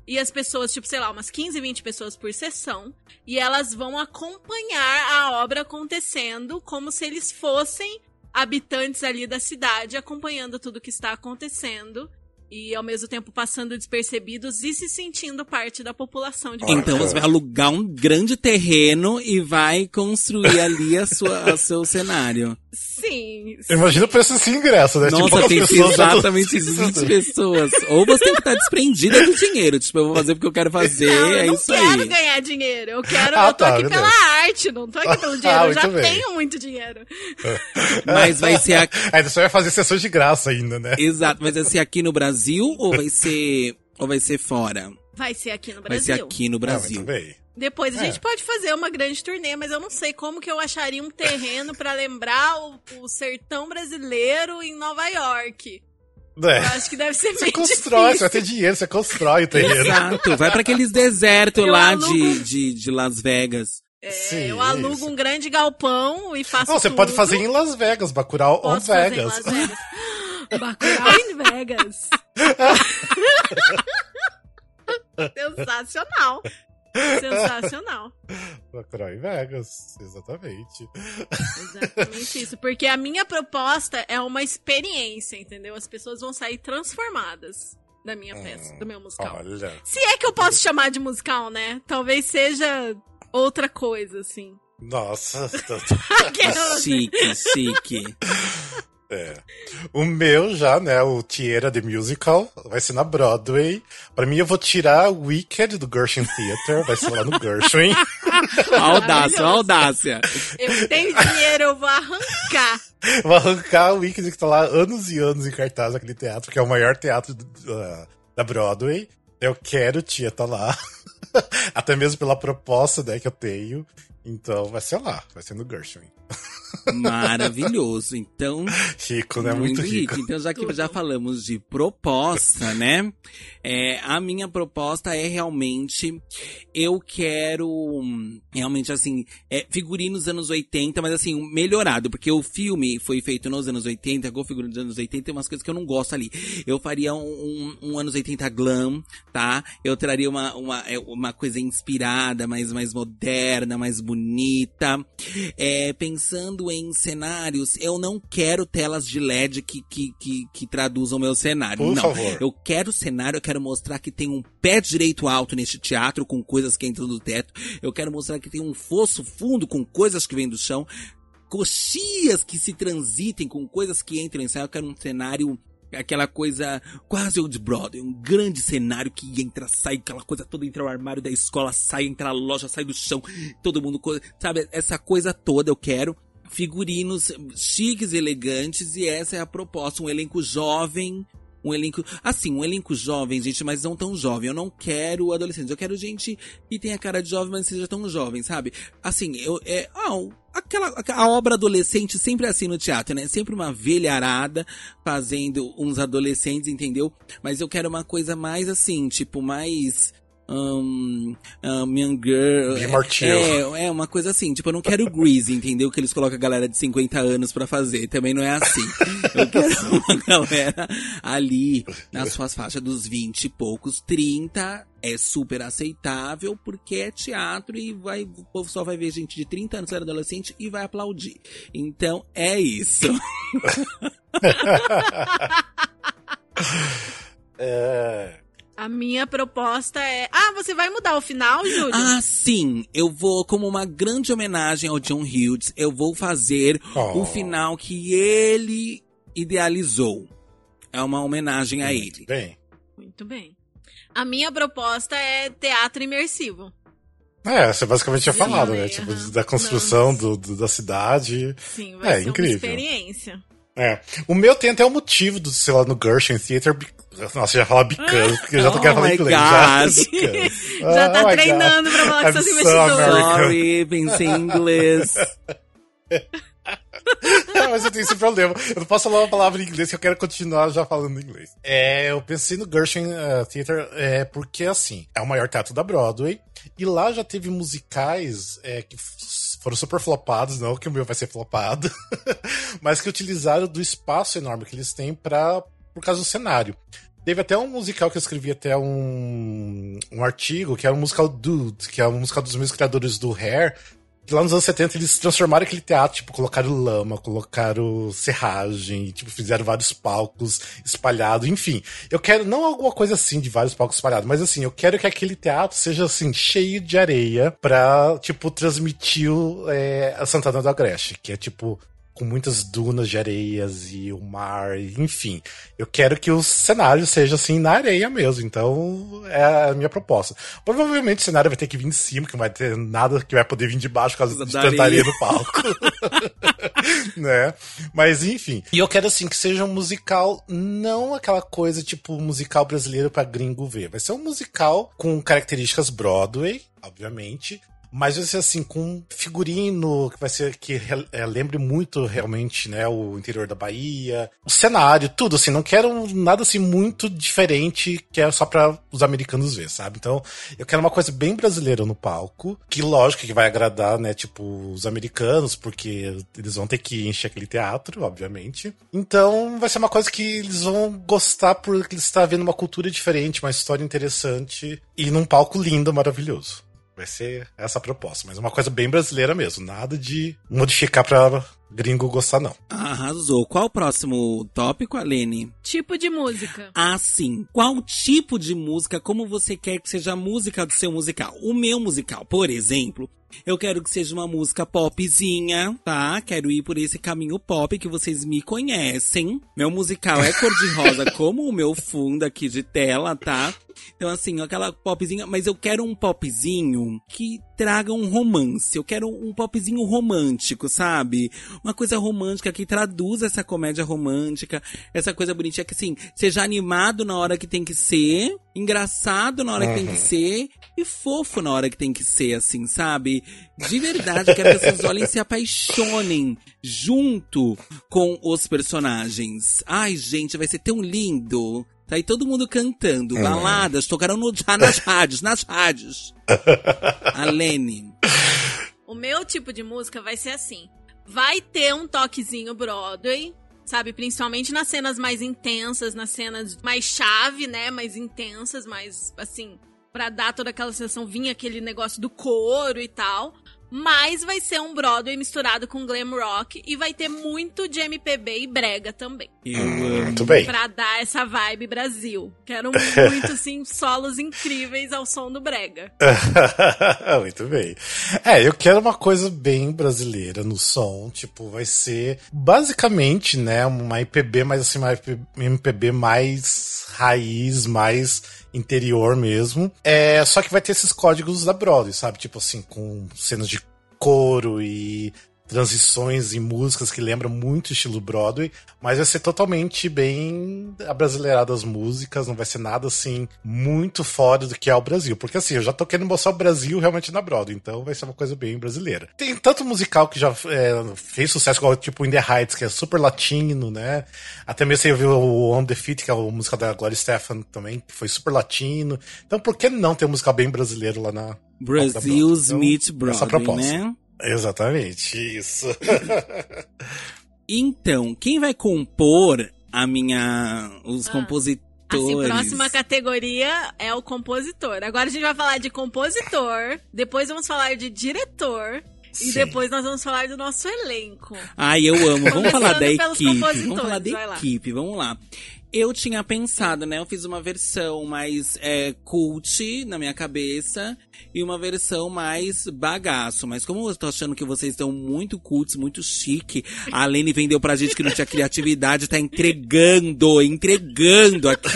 e as pessoas, tipo, sei lá, umas 15, 20 pessoas por sessão, e elas vão acompanhar a obra acontecendo como se eles fossem habitantes ali da cidade, acompanhando tudo que está acontecendo e ao mesmo tempo passando despercebidos e se sentindo parte da população de Então você vai alugar um grande terreno e vai construir ali a sua, o seu cenário. Sim. Imagina o preço desse ingresso, né? Nossa, tipo, tem que ser pessoas- exatamente 20 <laughs> pessoas. Ou você tem que estar desprendida do dinheiro. Tipo, eu vou fazer porque eu quero fazer, Não, é eu não isso quero aí. ganhar dinheiro. Eu quero. Ah, eu tô tá, aqui pela arte, não tô aqui pelo dinheiro. Ah, eu já bem. tenho muito dinheiro. Mas vai ser aqui. <laughs> Ainda só vai fazer sessões de graça ainda, né? Exato, mas vai ser aqui no Brasil ou vai ser. Ou vai ser fora? Vai ser aqui no Vai Brasil. ser aqui no Ah, Brasil. muito bem. Depois a É. gente pode fazer uma grande turnê, mas eu não sei como que eu acharia um terreno pra lembrar o, o sertão brasileiro em Nova York. Eu É. acho que deve ser Você constrói, você vai difícil. ter dinheiro, você constrói o terreno. Exato, vai pra aqueles desertos Eu lá alugo- de, de, de Las Vegas. É, Sim, eu alugo isso. um grande galpão e faço Não, você tudo. pode fazer em Las Vegas, Bacurau on Posso fazer em Vegas. Las Vegas. <laughs> Bacurau em Vegas. <laughs> Sensacional. Sensacional. <laughs> Bacurau em Vegas, exatamente. Exatamente isso. Porque a minha proposta é uma experiência, entendeu? As pessoas vão sair transformadas da minha peça, do meu musical. Olha. Se é que eu posso chamar de musical, né? Talvez seja outra coisa, assim. Nossa. <laughs> Aquela- Chique, chique. <laughs> É. O meu já, né, o Tierra The Musical, vai ser na Broadway. Pra mim, eu vou tirar Wicked do Gershwin Theater, vai ser lá no Gershwin. <laughs> Audácia, audácia. Eu tenho dinheiro, eu vou arrancar. Vou arrancar o Wicked que tá lá anos e anos em cartaz naquele teatro, que é o maior teatro do- da- da Broadway. Eu quero o Tia tá lá. <laughs> Até mesmo pela proposta, né, que eu tenho. Então, vai ser lá, vai ser no Gershwin. Maravilhoso. Então, <laughs> Rico, né? Muito, rico. Então, já que já falamos de proposta, né? É, a minha proposta é realmente. Eu quero. Realmente, assim. É, figurinos anos 80, mas assim, melhorado. Porque o filme foi feito nos anos 80, com figurinos dos anos 80, tem umas coisas que eu não gosto ali. Eu faria um, um, um anos 80 glam, tá? Eu traria uma, uma, é, uma coisa inspirada, mais, mais moderna, mais bonita. É, pensando em cenários, eu não quero telas de LED que, que, que, que traduzam meu cenário. Por não. favor. Eu quero cenário, eu quero mostrar que tem um pé direito alto neste teatro, com coisas que entram do teto. Eu quero mostrar que tem um fosso fundo com coisas que vêm do chão. Coxias que se transitem com coisas que entram em cena. Eu quero um cenário aquela coisa quase old Broadway, um grande cenário que entra, sai, aquela coisa toda, entra o armário da escola, sai, entra a loja, sai do chão, todo mundo, sabe, essa coisa toda eu quero. Figurinos chiques e elegantes, e essa é a proposta, um elenco jovem, um elenco, assim, um elenco jovem, gente, mas não tão jovem. Eu não quero adolescentes, eu quero gente que tenha cara de jovem, mas seja tão jovem, sabe? Assim, eu, é, ah, aquela, a obra adolescente sempre é assim no teatro, né? Sempre uma velharada fazendo uns adolescentes, entendeu? Mas eu quero uma coisa mais assim, tipo, mais. Um, um, young girl. Martell. É, é, uma coisa assim, tipo, eu não quero Grease, entendeu? Que eles colocam a galera de 50 anos pra fazer. Também não é assim. Eu quero <laughs> uma galera ali nas suas faixas dos 20 e poucos, 30. É super aceitável porque é teatro e vai, o povo só vai ver gente de 30 anos, era adolescente e vai aplaudir. Então é isso. <laughs> É. A minha proposta é. Ah, você vai mudar o final, Júlio? Ah, sim, eu vou, como uma grande homenagem ao John Hughes, eu vou fazer Oh. o final que ele idealizou. É uma homenagem a ele. Bem. Muito bem. A minha proposta é teatro imersivo. É, você basicamente tinha falado, né? Tipo, da construção do, do- da cidade. Sim, vai É, ser incrível. uma experiência. É. O meu tem até o motivo do, sei lá, no Gershwin Theater. Nossa, já fala bicando, porque eu já tô <laughs> Oh querendo falar inglês. Já. Já tá oh treinando God. pra falar com I'm seus so investidores. Sorry, pensei em inglês. <laughs> Mas eu tenho esse problema. Eu não posso falar uma palavra em inglês que eu quero continuar já falando inglês. É, eu pensei no Gershwin uh, Theater é, porque, assim, é o maior teatro da Broadway. E lá já teve musicais é, que foram super flopados, não que o meu vai ser flopado, <laughs> mas que utilizaram do espaço enorme que eles têm pra, por causa do cenário. Teve até um musical que eu escrevi até um, um artigo, que era um musical Dude, que é um musical dos meus criadores do Hair, que lá nos anos 70 eles transformaram aquele teatro, tipo, colocaram lama, colocaram serragem, tipo, fizeram vários palcos espalhados, enfim. Eu quero, não alguma coisa assim de vários palcos espalhados, mas assim, eu quero que aquele teatro seja assim, cheio de areia pra, tipo, transmitir é, a Santana do Agreste, que é tipo com muitas dunas de areias e o mar, enfim. Eu quero que o cenário seja assim na areia mesmo, então é a minha proposta. Provavelmente o cenário vai ter que vir de cima, que não vai ter nada que vai poder vir de baixo por causa de tanta areia no palco. <laughs> né? Mas enfim. E eu quero assim que seja um musical, não aquela coisa tipo musical brasileiro para gringo ver. Vai ser um musical com características Broadway, obviamente, mas vai ser assim, com figurino que vai ser que é, lembre muito realmente, né, o interior da Bahia, o cenário, tudo assim, não quero nada assim muito diferente que é só para os americanos ver, sabe? Então, eu quero uma coisa bem brasileira no palco, que lógico que vai agradar, né, tipo os americanos, porque eles vão ter que encher aquele teatro, obviamente. Então, vai ser uma coisa que eles vão gostar porque eles estão vendo uma cultura diferente, uma história interessante e num palco lindo, maravilhoso. Vai ser essa a proposta, mas uma coisa bem brasileira mesmo, nada de modificar pra gringo gostar, não. Arrasou. Qual o próximo tópico, Alene? Tipo de música. Ah, sim. Qual tipo de música, como você quer que seja a música do seu musical? O meu musical, por exemplo, eu quero que seja uma música popzinha, tá? Quero ir por esse caminho pop que vocês me conhecem. Meu musical é cor-de-rosa <laughs> como o meu fundo aqui de tela, tá? Então, assim, aquela popzinha, mas eu quero um popzinho que traga um romance. Eu quero um popzinho romântico, sabe? Uma coisa romântica que traduza essa comédia romântica, essa coisa bonitinha que, assim, seja animado na hora que tem que ser, engraçado na hora uhum. que tem que ser e fofo na hora que tem que ser, assim, sabe? De verdade, eu quero que vocês olhem e se apaixonem junto com os personagens. Ai, gente, vai ser tão lindo. Tá aí todo mundo cantando, é. baladas, tocaram no, já nas <laughs> rádios, nas rádios. A Lene. O meu tipo de música vai ser assim. Vai ter um toquezinho Broadway, sabe? Principalmente nas cenas mais intensas, nas cenas mais chave, né? Mais intensas, mais assim, pra dar toda aquela sensação, vinha aquele negócio do couro e tal mas vai ser um Broadway misturado com glam rock e vai ter muito de MPB e brega também. Eu Muito bem. Pra dar essa vibe Brasil. Quero <laughs> muito, assim, solos incríveis ao som do brega. <laughs> muito bem. É, eu quero uma coisa bem brasileira no som, tipo, vai ser basicamente, né, uma MPB, mas assim, uma MPB mais raiz, mais interior mesmo. É, só que vai ter esses códigos da Broadway, sabe? Tipo assim, com cenas de coro e transições em músicas que lembram muito o estilo Broadway, mas vai ser totalmente bem abrasileirado as músicas, não vai ser nada assim muito fora do que é o Brasil, porque assim, eu já tô querendo mostrar o Brasil realmente na Broadway, então vai ser uma coisa bem brasileira. Tem tanto musical que já é, fez sucesso, igual tipo In The Heights, que é super latino, né? Até mesmo você viu o On The Feet, que é a música da Gloria Stefan também, que foi super latino. Então por que não ter um musical bem brasileiro lá na... Brasil's então, Meet Broadway, né? Exatamente, isso. <laughs> então, quem vai compor a minha. os ah. compositores? Assim, próxima categoria é o compositor. Agora a gente vai falar de compositor, depois vamos falar de diretor, Sim. E depois nós vamos falar do nosso elenco. Ai, eu amo. Vamos falar da equipe. Vamos falar da equipe. Vamos lá. Eu tinha pensado, né? Eu fiz uma versão mais é, cult na minha cabeça e uma versão mais bagaço. Mas como eu tô achando que vocês estão muito cultos, muito chique, a Lene vendeu pra gente que não tinha criatividade, tá entregando, entregando aqui.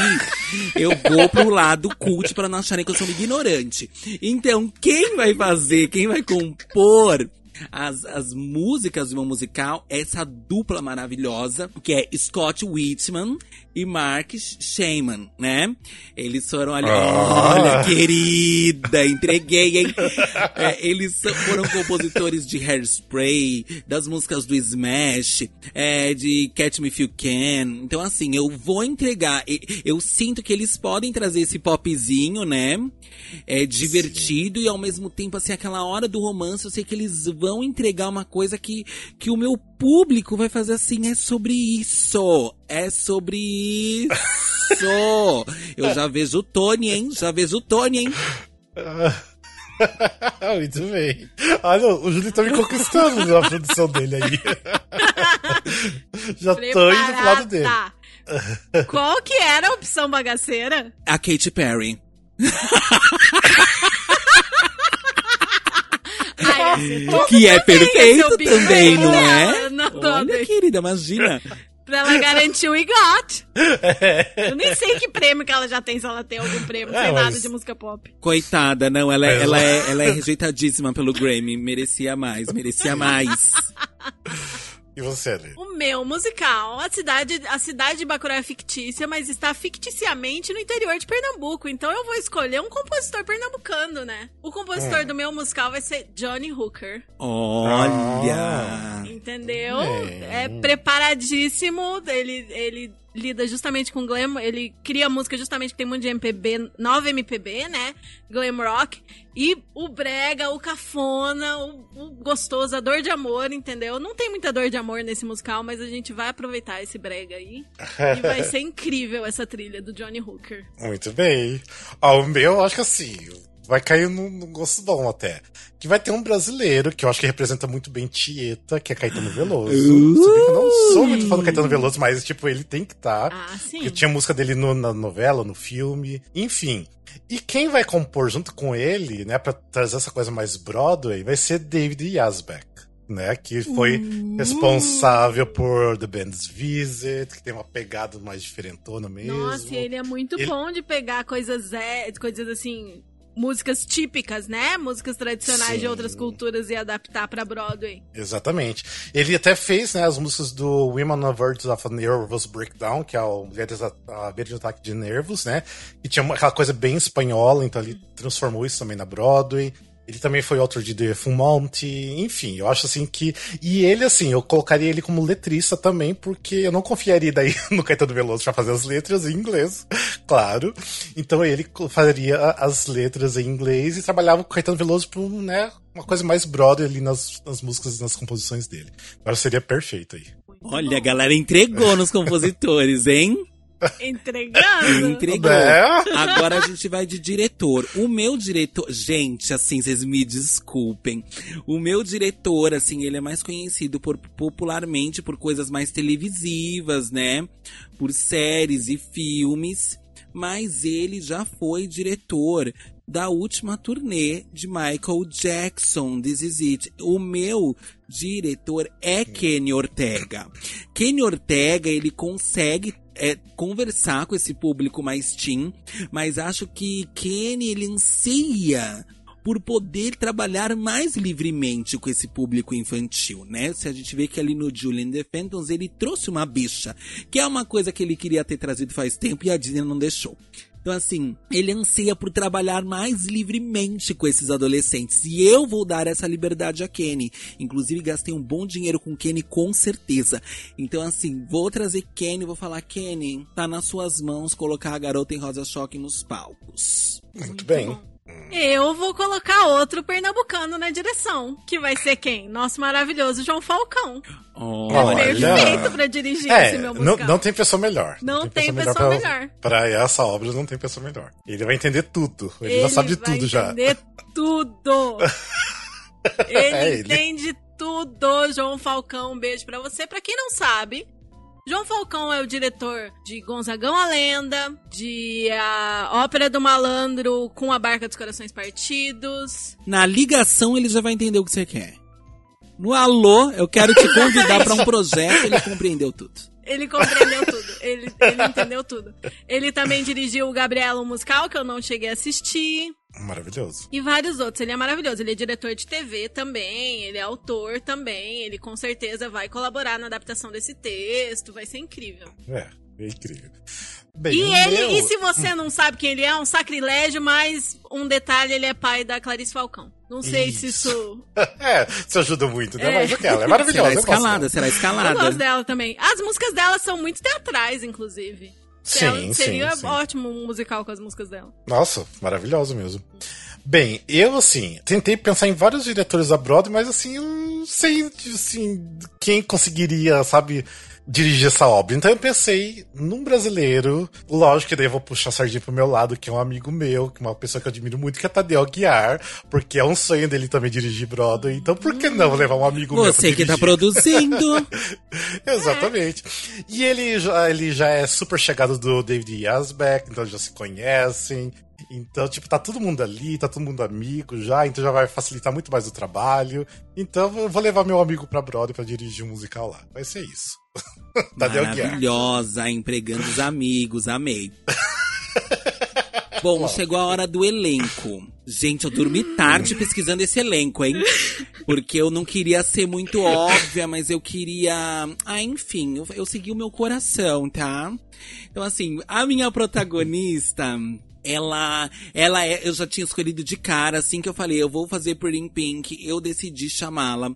Eu vou pro lado cult para não acharem que eu sou um ignorante. Então, quem vai fazer, quem vai compor as, as músicas do meu musical, essa dupla maravilhosa, que é Scott Whitman e Mark Shaman, né? Eles foram ali, ah. olha, querida, entreguei, hein? <laughs> É, eles foram compositores de Hairspray, das músicas do Smash, é, de Catch Me If You Can. Então, assim, eu vou entregar. Eu sinto que eles podem trazer esse popzinho, né? É divertido Sim. e ao mesmo tempo, assim, aquela hora do romance, eu sei que eles vão entregar uma coisa que, que o meu público vai fazer assim, é sobre isso. É sobre isso. Isso! <laughs> Eu já vejo o Tony, hein? Já vejo o Tony, hein? <laughs> Muito bem. Olha, o Júlio tá me conquistando na produção dele aí. <laughs> Já tô indo pro lado dele. Qual que era a opção bagaceira? A Katy Perry. Ai, que é perfeito também, não é? Não, Olha, querida, imagina. Pra ela garantir o IGOT. Eu nem sei que prêmio que ela já tem, se ela tem algum prêmio, não É, mas- nada de música pop. Coitada, não, ela, Mas- ela, é, ela é rejeitadíssima pelo Grammy. Merecia mais, merecia mais. <laughs> E você, Ale? O meu musical, a cidade, a cidade de Bacurau é fictícia, mas está ficticiamente no interior de Pernambuco. Então eu vou escolher um compositor pernambucano, né? O compositor do meu musical vai ser Johnny Hooker. Olha! Entendeu? É. É preparadíssimo. Ele, ele lida justamente com glam. Ele cria música justamente que tem muito de MPB, nova MPB, né? Glam rock. E o brega, o cafona, o, o gostoso, a dor de amor, entendeu? Não tem muita dor de amor nesse musical, mas a gente vai aproveitar esse brega aí. e vai <laughs> ser incrível essa trilha do Johnny Hooker. Muito bem. Ó, o meu, eu acho que assim, vai cair num, num gosto bom até. Que vai ter um brasileiro, que eu acho que representa muito bem Tieta, que é Caetano Veloso. Se bem que eu não sou muito fã do Caetano Veloso, mas, tipo, ele tem que estar. Ah, sim. Porque tinha música dele no- na novela, no filme, enfim. E quem vai compor junto com ele, né, pra trazer essa coisa mais Broadway, vai ser David Yazbek, né, que foi responsável por The Band's Visit, que tem uma pegada mais diferentona mesmo. Nossa, ele é muito Ele- bom de pegar coisas, é, coisas assim, músicas típicas, né? Músicas tradicionais de Sim. outras culturas e adaptar pra Broadway. Exatamente. Ele até fez né, as músicas do Women on Verge of a Nervous Breakdown, que é o Mulheres à beira de um ataque de nervos, né? Que tinha uma- aquela coisa bem espanhola, então ele transformou isso também na Broadway. Ele também foi autor de The Fumonte, enfim, eu acho assim que. E ele, assim, eu colocaria ele como letrista também, porque eu não confiaria daí <laughs> no Caetano Veloso pra fazer as letras em inglês, claro. Então ele faria as letras em inglês e trabalhava com o Caetano Veloso por, né, uma coisa mais brother ali nas, nas músicas e nas composições dele. Agora seria perfeito aí. Olha, a galera entregou nos compositores, hein? Entregando. Entregou. Né? Agora a gente vai de diretor. O meu diretor. Gente, assim, vocês me desculpem. O meu diretor, assim, ele é mais conhecido por popularmente por coisas mais televisivas, né? Por séries e filmes. Mas ele já foi diretor da última turnê de Michael Jackson, This Is It. O meu diretor é Kenny Ortega. Kenny Ortega, ele consegue é, conversar com esse público mais teen, mas acho que Kenny, ele anseia por poder trabalhar mais livremente com esse público infantil, né? Se a gente vê que ali no Julian the Phantoms ele trouxe uma bicha, que é uma coisa que ele queria ter trazido faz tempo e a Disney não deixou. Então, assim, ele anseia por trabalhar mais livremente com esses adolescentes. E eu vou dar essa liberdade a Kenny. Inclusive, gastei um bom dinheiro com Kenny, com certeza. Então, assim, vou trazer Kenny vou falar: Kenny, tá nas suas mãos colocar a garota em Rosa Choque nos palcos. Muito bem. Eu vou colocar outro pernambucano na direção, que vai ser quem? Nosso maravilhoso João Falcão. Olha. Perfeito pra dirigir É, esse meu não, musical. não tem pessoa melhor. Não tem pessoa pra, melhor. Pra essa obra não tem pessoa melhor. Ele vai entender tudo. Ele, já sabe de tudo já. entender tudo. <laughs> Ele É ele. entende tudo, João Falcão. Um beijo pra você. Pra quem não sabe, João Falcão é o diretor de Gonzagão a Lenda, de a Ópera do Malandro com a Barca dos Corações Partidos. Na ligação ele já vai entender o que você quer. No alô, eu quero te convidar pra um <laughs> projeto, ele compreendeu tudo. Ele compreendeu tudo. Ele, ele entendeu tudo. Ele também dirigiu o Gabriela, um musical, que eu não cheguei a assistir. Maravilhoso. E vários outros. Ele é maravilhoso. Ele é diretor de TV também. Ele é autor também. Ele com certeza vai colaborar na adaptação desse texto. Vai ser incrível. É, é incrível. Bem, E ele, meu- e se você não sabe quem ele é, é um sacrilégio, mas um detalhe, ele é pai da Clarice Falcão. Não sei se Isso. isso. <laughs> É, isso ajuda muito, né? É. Mas aquela é maravilhosa. Será escalada, dela. será Eu gosto escalada. dela também. As músicas dela são muito teatrais, inclusive. Sim, Ela- Seria sim, sim. ótimo um musical com as músicas dela. Nossa, maravilhoso mesmo. Bem, eu, assim, tentei pensar em vários diretores da Broadway, mas, assim, eu não sei, assim, quem conseguiria, sabe, dirigir essa obra. Então eu pensei num brasileiro, lógico que daí eu vou puxar a sardinha pro meu lado, que é um amigo meu, que é uma pessoa que eu admiro muito, que é Tadeu Aguiar, porque é um sonho dele também dirigir Broadway. Então por que não levar um amigo meu Você que tá produzindo. <laughs> Exatamente. E ele já, ele já é super chegado do David Yazbek, então já se conhecem. Então, tipo, tá todo mundo ali, tá todo mundo amigo já, então já vai facilitar muito mais o trabalho. Então, eu vou levar meu amigo pra Broadway pra dirigir um musical lá. Vai ser isso. <laughs> Maravilhosa, empregando os amigos, amei. Bom, chegou a hora do elenco. Gente, eu dormi tarde pesquisando esse elenco, hein? Porque eu não queria ser muito óbvia, mas eu queria. Ah, enfim, eu, eu segui o meu coração, tá? Então, assim, a minha protagonista ela, ela é, eu já tinha escolhido de cara, assim que eu falei, eu vou fazer Pretty Pink, eu decidi chamá-la.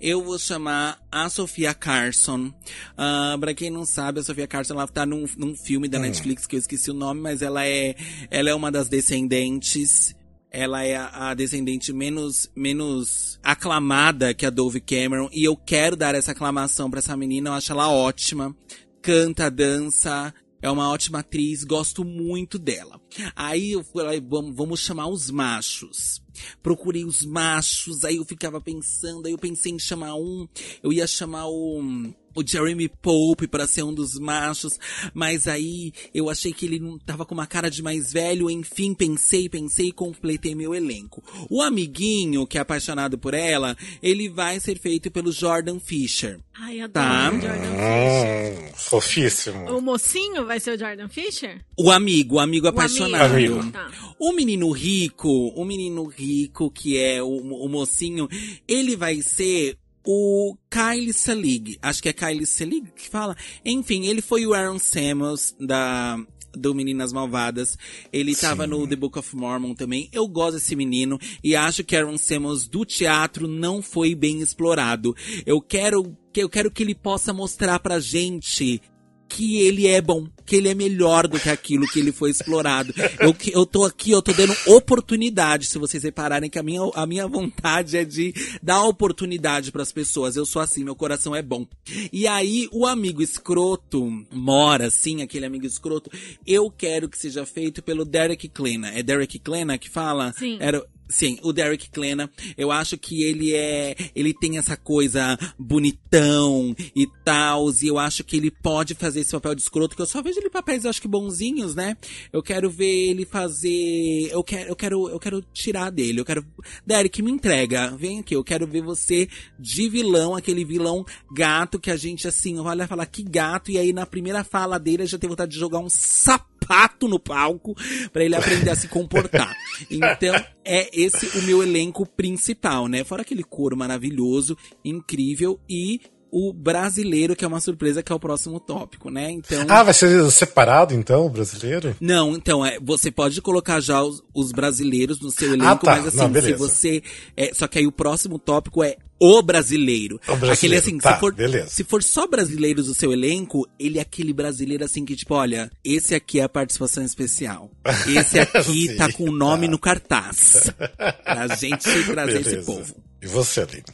Eu vou chamar a Sofia Carson. Uh, pra quem não sabe, a Sofia Carson, ela tá num, num filme da hum. Netflix, que eu esqueci o nome, mas ela é, ela é uma das descendentes ela é a, descendente menos, menos aclamada que a Dove Cameron. E eu quero dar essa aclamação para essa menina. Eu acho ela ótima. Canta, dança, é uma ótima atriz, gosto muito dela. Aí eu falei, vamos, vamos chamar os machos. Procurei os machos, aí eu ficava pensando, aí eu pensei em chamar um, eu ia chamar o o Jeremy Pope para ser um dos machos, mas aí eu achei que ele não tava com uma cara de mais velho, enfim, pensei, pensei e completei meu elenco. O amiguinho, que é apaixonado por ela, ele vai ser feito pelo Jordan Fisher. Ai, adoro tá? o Jordan Fisher. Hum, fofíssimo. O mocinho vai ser o Jordan Fisher? O amigo, o amigo apaixonado. O, amigo. Tá. o menino rico, o menino rico que é o, o mocinho, ele vai ser o Kyle Selig, acho que é Kyle Selig que fala. Enfim, ele foi o Aaron Samuels da do Meninas Malvadas. Ele estava no The Book of Mormon também. Eu gosto desse menino e acho que Aaron Samuels do teatro não foi bem explorado. Eu quero eu quero que ele possa mostrar pra gente que ele é bom, que ele é melhor do que aquilo que ele foi explorado. Eu, eu tô aqui, eu tô dando oportunidade, se vocês repararem que a minha, a minha vontade é de dar oportunidade para as pessoas. Eu sou assim, meu coração é bom. E aí, o amigo escroto, mora assim, aquele amigo escroto, eu quero que seja feito pelo Derek Klena. É Derek Klena que fala? Sim. Era, Sim, o Derek Klena, eu acho que ele é. Ele tem essa coisa bonitão e tal, e eu acho que ele pode fazer esse papel de escroto, que eu só vejo ele papéis, eu acho que bonzinhos, né? Eu quero ver ele fazer. Eu quero, eu quero, eu quero tirar dele. Eu quero. Derek, me entrega. Vem aqui, eu quero ver você de vilão, aquele vilão gato que a gente assim, olha e fala que gato, e aí na primeira fala dele eu já tenho vontade de jogar um sapato no palco para ele aprender a se comportar. <laughs> Então, é esse o meu elenco principal, né? Fora aquele coro maravilhoso, incrível e o brasileiro, que é uma surpresa, que é o próximo tópico, né? Então. Ah, vai ser separado então, o brasileiro? Não, então, é, você pode colocar já os, os brasileiros no seu elenco, ah, tá. mas assim, Não, se você. É, só que aí o próximo tópico é o brasileiro. O brasileiro. Aquele assim, tá, se, for, beleza. se for só brasileiros do seu elenco, ele é aquele brasileiro assim que, tipo, olha, esse aqui é a participação especial. Esse <laughs> aqui tá com o nome tá. no cartaz. Pra gente trazer beleza. esse povo. E você, Aline?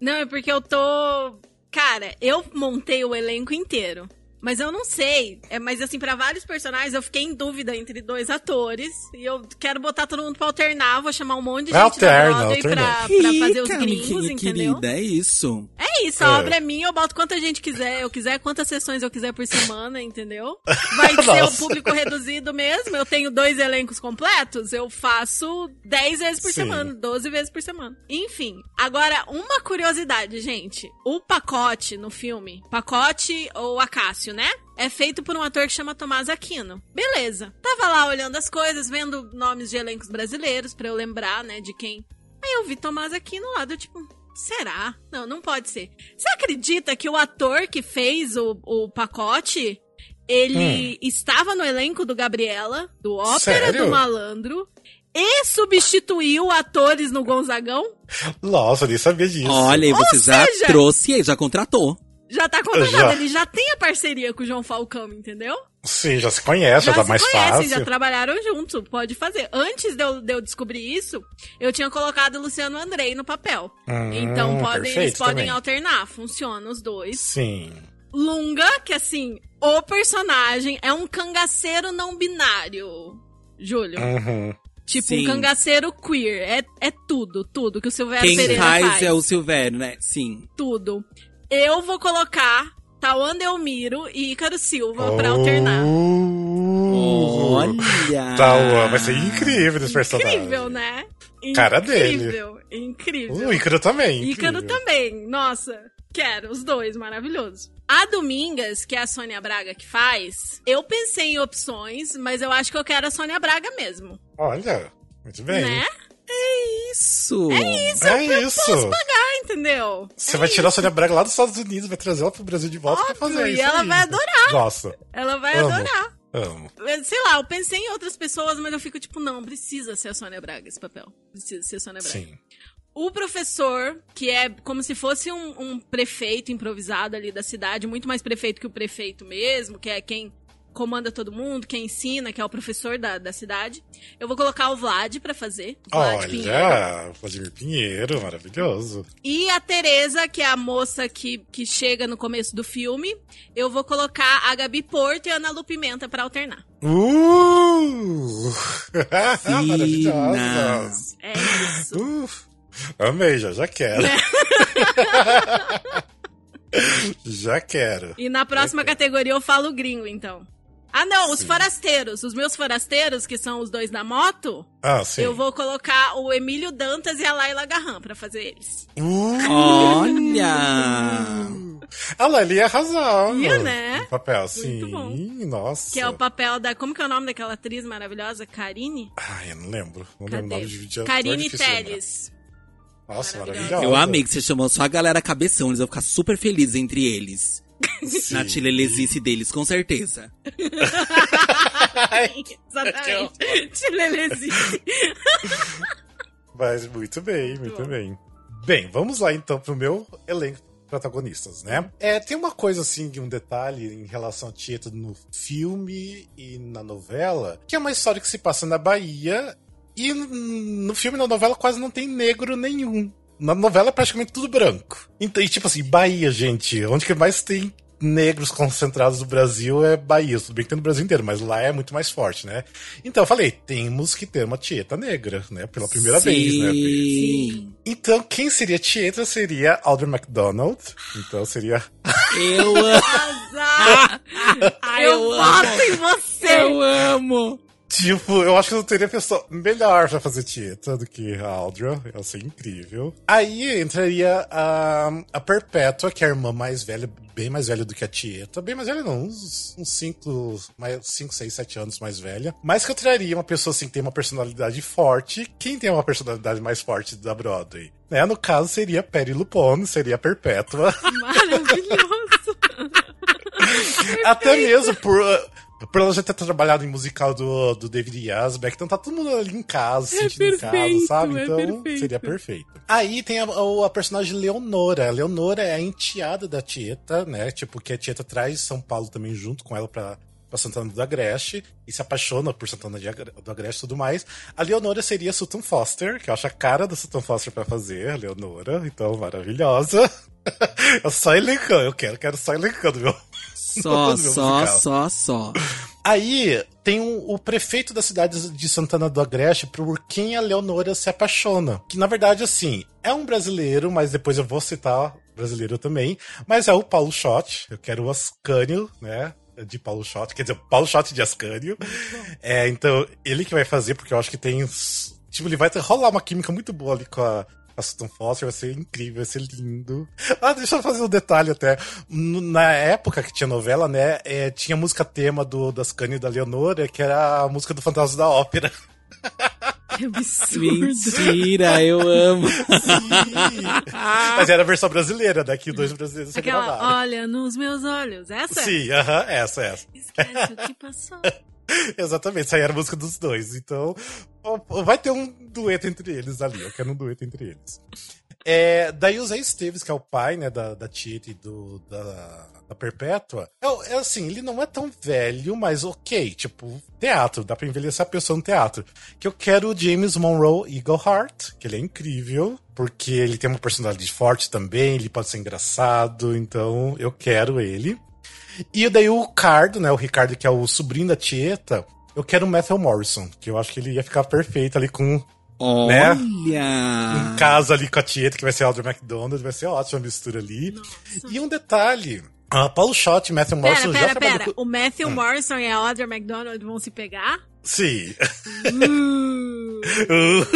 Não, é porque eu tô. Cara, eu montei o elenco inteiro. Mas eu não sei. É, mas assim, para vários personagens, eu fiquei em dúvida entre dois atores. E eu quero botar todo mundo pra alternar. Vou chamar um monte de gente alterna, da Broadway pra, pra, fazer os gringos, entendeu? Querida, é isso. É isso, a é. obra é minha, eu boto quanta gente quiser. Eu quiser quantas sessões eu quiser por semana, entendeu? <laughs> Vai ser o público reduzido mesmo. Eu tenho dois elencos completos. Eu faço 10 vezes por Sim. semana, 12 vezes por semana. Enfim, agora, uma curiosidade, gente. O pacote no filme, pacote ou Acácio, né? É feito por um ator que chama Tomás Aquino. Beleza. Tava lá olhando as coisas, vendo nomes de elencos brasileiros para eu lembrar, né, de quem. Aí eu vi Tomás Aquino lá, do tipo, será? Não, não pode ser. Você acredita que o ator que fez o, o pacote, ele hum. estava no elenco do Gabriela, do Ópera Sério? do Malandro, e substituiu atores no Gonzagão? Nossa, eu nem sabia disso. Olha, e você Ou já trouxe, já contratou já tá contratado. Já. Ele já tem a parceria com o João Falcão, entendeu? Sim, já se conhece, já, já tá mais conhecem, fácil. Já trabalharam junto, pode fazer. Antes de eu, de eu descobrir isso, eu tinha colocado o Luciano Andrei no papel. Hum, então podem, eles podem também. alternar, funciona os dois. Sim. Lunga, que assim, o personagem é um cangaceiro não binário. Júlio. Uhum. Tipo, Sim. um cangaceiro queer. É, é tudo, tudo que o Silvério Quem Pereira faz. faz é o Silvério, né? Sim. Tudo. Eu vou colocar Tawan Delmiro e Ícaro Silva oh. pra alternar. Olha! Tawan, vai ser incrível esse personagem. Incrível, né? Cara dele. Incrível, incrível. O Ícaro também. Ícaro também, nossa. Quero, os dois, maravilhoso. A Domingas, que é a Sônia Braga que faz, eu pensei em opções, mas eu acho que eu quero a Sônia Braga mesmo. Olha, muito bem. Né? É isso! É isso, é eu isso. posso pagar, entendeu? Você é vai tirar a Sônia Braga lá dos Estados Unidos, vai trazer ela pro Brasil de volta Óbvio, pra fazer isso. E ela aí. vai adorar. Nossa. Ela vai Amo. adorar. Amo. Sei lá, eu pensei em outras pessoas, mas eu fico tipo, não, precisa ser a Sônia Braga esse papel. Precisa ser a Sônia Braga. Sim. O professor, que é como se fosse um, um, prefeito improvisado ali da cidade, muito mais prefeito que o prefeito mesmo, que é quem comanda todo mundo, quem ensina, que é o professor da, da cidade. Eu vou colocar o Vlad para fazer. Vlad Olha, Pinheiro. Vladimir Pinheiro, maravilhoso. E a Tereza, que é a moça que, que chega no começo do filme, eu vou colocar a Gabi Porto e a Ana Lu Pimenta pra alternar. Uh! <laughs> Maravilhosa! É isso. Uh. Amei, já, já quero. <laughs> já quero. E na próxima categoria eu falo gringo, então. Ah, não, os forasteiros. Os meus forasteiros, que são os dois da moto, ah, sim. eu vou colocar o Emílio Dantas e a Laila Garran pra fazer eles. Uh, Olha! A Laila ia arrasar. Ia, né? No papel, sim. Muito bom. Nossa. Que é o papel da... Como que é o nome daquela atriz maravilhosa? Karine? Ai, eu não lembro. Não Cadê? lembro o nome de, Karine Telles. Nossa, maravilhosa. Eu amei que você chamou só a galera cabeção, eles vão ficar super felizes entre eles. Sim. Na tilelesice deles, com certeza. <laughs> Exatamente. Tilelesice. <laughs> Mas muito bem, muito Bom. bem. Bem, vamos lá então pro meu elenco protagonistas, né? É, tem uma coisa assim, um detalhe em relação a Tieto no filme e na novela, que é uma história que se passa na Bahia e no filme, na novela, quase não tem negro nenhum. Na novela é praticamente tudo branco. Então, e tipo assim, Bahia, gente, onde que mais tem negros concentrados no Brasil é Bahia. Tudo bem que tem no Brasil inteiro, mas lá é muito mais forte, né? Então eu falei, temos que ter uma Tieta negra, né? Pela primeira Sim. vez, né? Sim. Então quem seria Tieta seria Audrey McDonald. Então seria. Eu <laughs> amo! eu, eu voto em você! Eu amo! Tipo, eu acho que eu teria pessoa melhor pra fazer Tieta do que a Aldra. Ia ser incrível. Aí entraria a, a Perpétua, que é a irmã mais velha, bem mais velha do que a Tieta. Bem mais velha não, uns 5, 5, 6, 7 anos mais velha. Mas que eu traria uma pessoa assim que tem uma personalidade forte. Quem tem uma personalidade mais forte da Broadway? Né? No caso, seria Perry Lupone, seria a Perpétua. Maravilhoso! <laughs> Até mesmo por por ela já ter trabalhado em musical do, do David Yazbek, então tá todo mundo ali em casa, se é sentindo perfeito, em casa, sabe? É então perfeito. seria perfeito. Aí tem a, a, personagem Leonora. A Leonora é a enteada da Tieta, né? Tipo, que a Tieta traz São Paulo também junto com ela pra, pra Santana do Agreste e se apaixona por Santana do Agreste e tudo mais. A Leonora seria Sutton Foster, que eu acho a cara da Sutton Foster pra fazer, a Leonora, então maravilhosa. eu só elencando, eu quero, quero só elencando, meu. Só, <laughs> só, só, só. Aí tem um, o prefeito da cidade de Santana do Agreste por quem a Leonora se apaixona. Que na verdade, assim, é um brasileiro, mas depois eu vou citar brasileiro também. Mas é o Paulo Schott. Eu quero o Ascânio, né? De Paulo Schott, quer dizer, Paulo Schott de Ascânio. É, então, ele que vai fazer, porque eu acho que tem. Tipo, ele vai rolar uma química muito boa ali com a, a Sutton Foster vai ser incrível, vai ser lindo. Ah, deixa eu fazer um detalhe até. Na época que tinha novela, né, é, tinha música tema do das Cani e da Leonora, que era a música do Fantasma da Ópera. Que absurdo. Mentira, eu amo. Mas era a versão brasileira, daqui né, dois brasileiros Aquela, gravaram. Olha nos meus olhos, essa? Sim, aham, uh -huh, essa, essa. Esquece o que passou. <laughs> Exatamente, essa aí era a música dos dois. Então, vai ter um dueto entre eles ali. Eu quero um dueto entre eles. É, daí o Zé Esteves, que é o pai né, da, da Tietê e do, da, da Perpétua, é, é, assim, ele não é tão velho, mas ok, tipo, teatro, dá pra envelhecer a pessoa no teatro. Que eu quero o James Monroe Eagleheart, que ele é incrível, porque ele tem uma personalidade forte também, ele pode ser engraçado, então eu quero ele. E daí o Ricardo, né, o Ricardo que é o sobrinho da Tieta, eu quero o Matthew Morrison, que eu acho que ele ia ficar perfeito ali com Olha! Né? Em casa ali com a Tieta, que vai ser Audrey McDonald, vai ser ótima mistura ali. Nossa. E um detalhe. Uh, Paulo Schott e Matthew Morrison pera, já pera, pera. Com... O Matthew hum. Morrison e a Audrey McDonald vão se pegar? Sim. Uh. uh.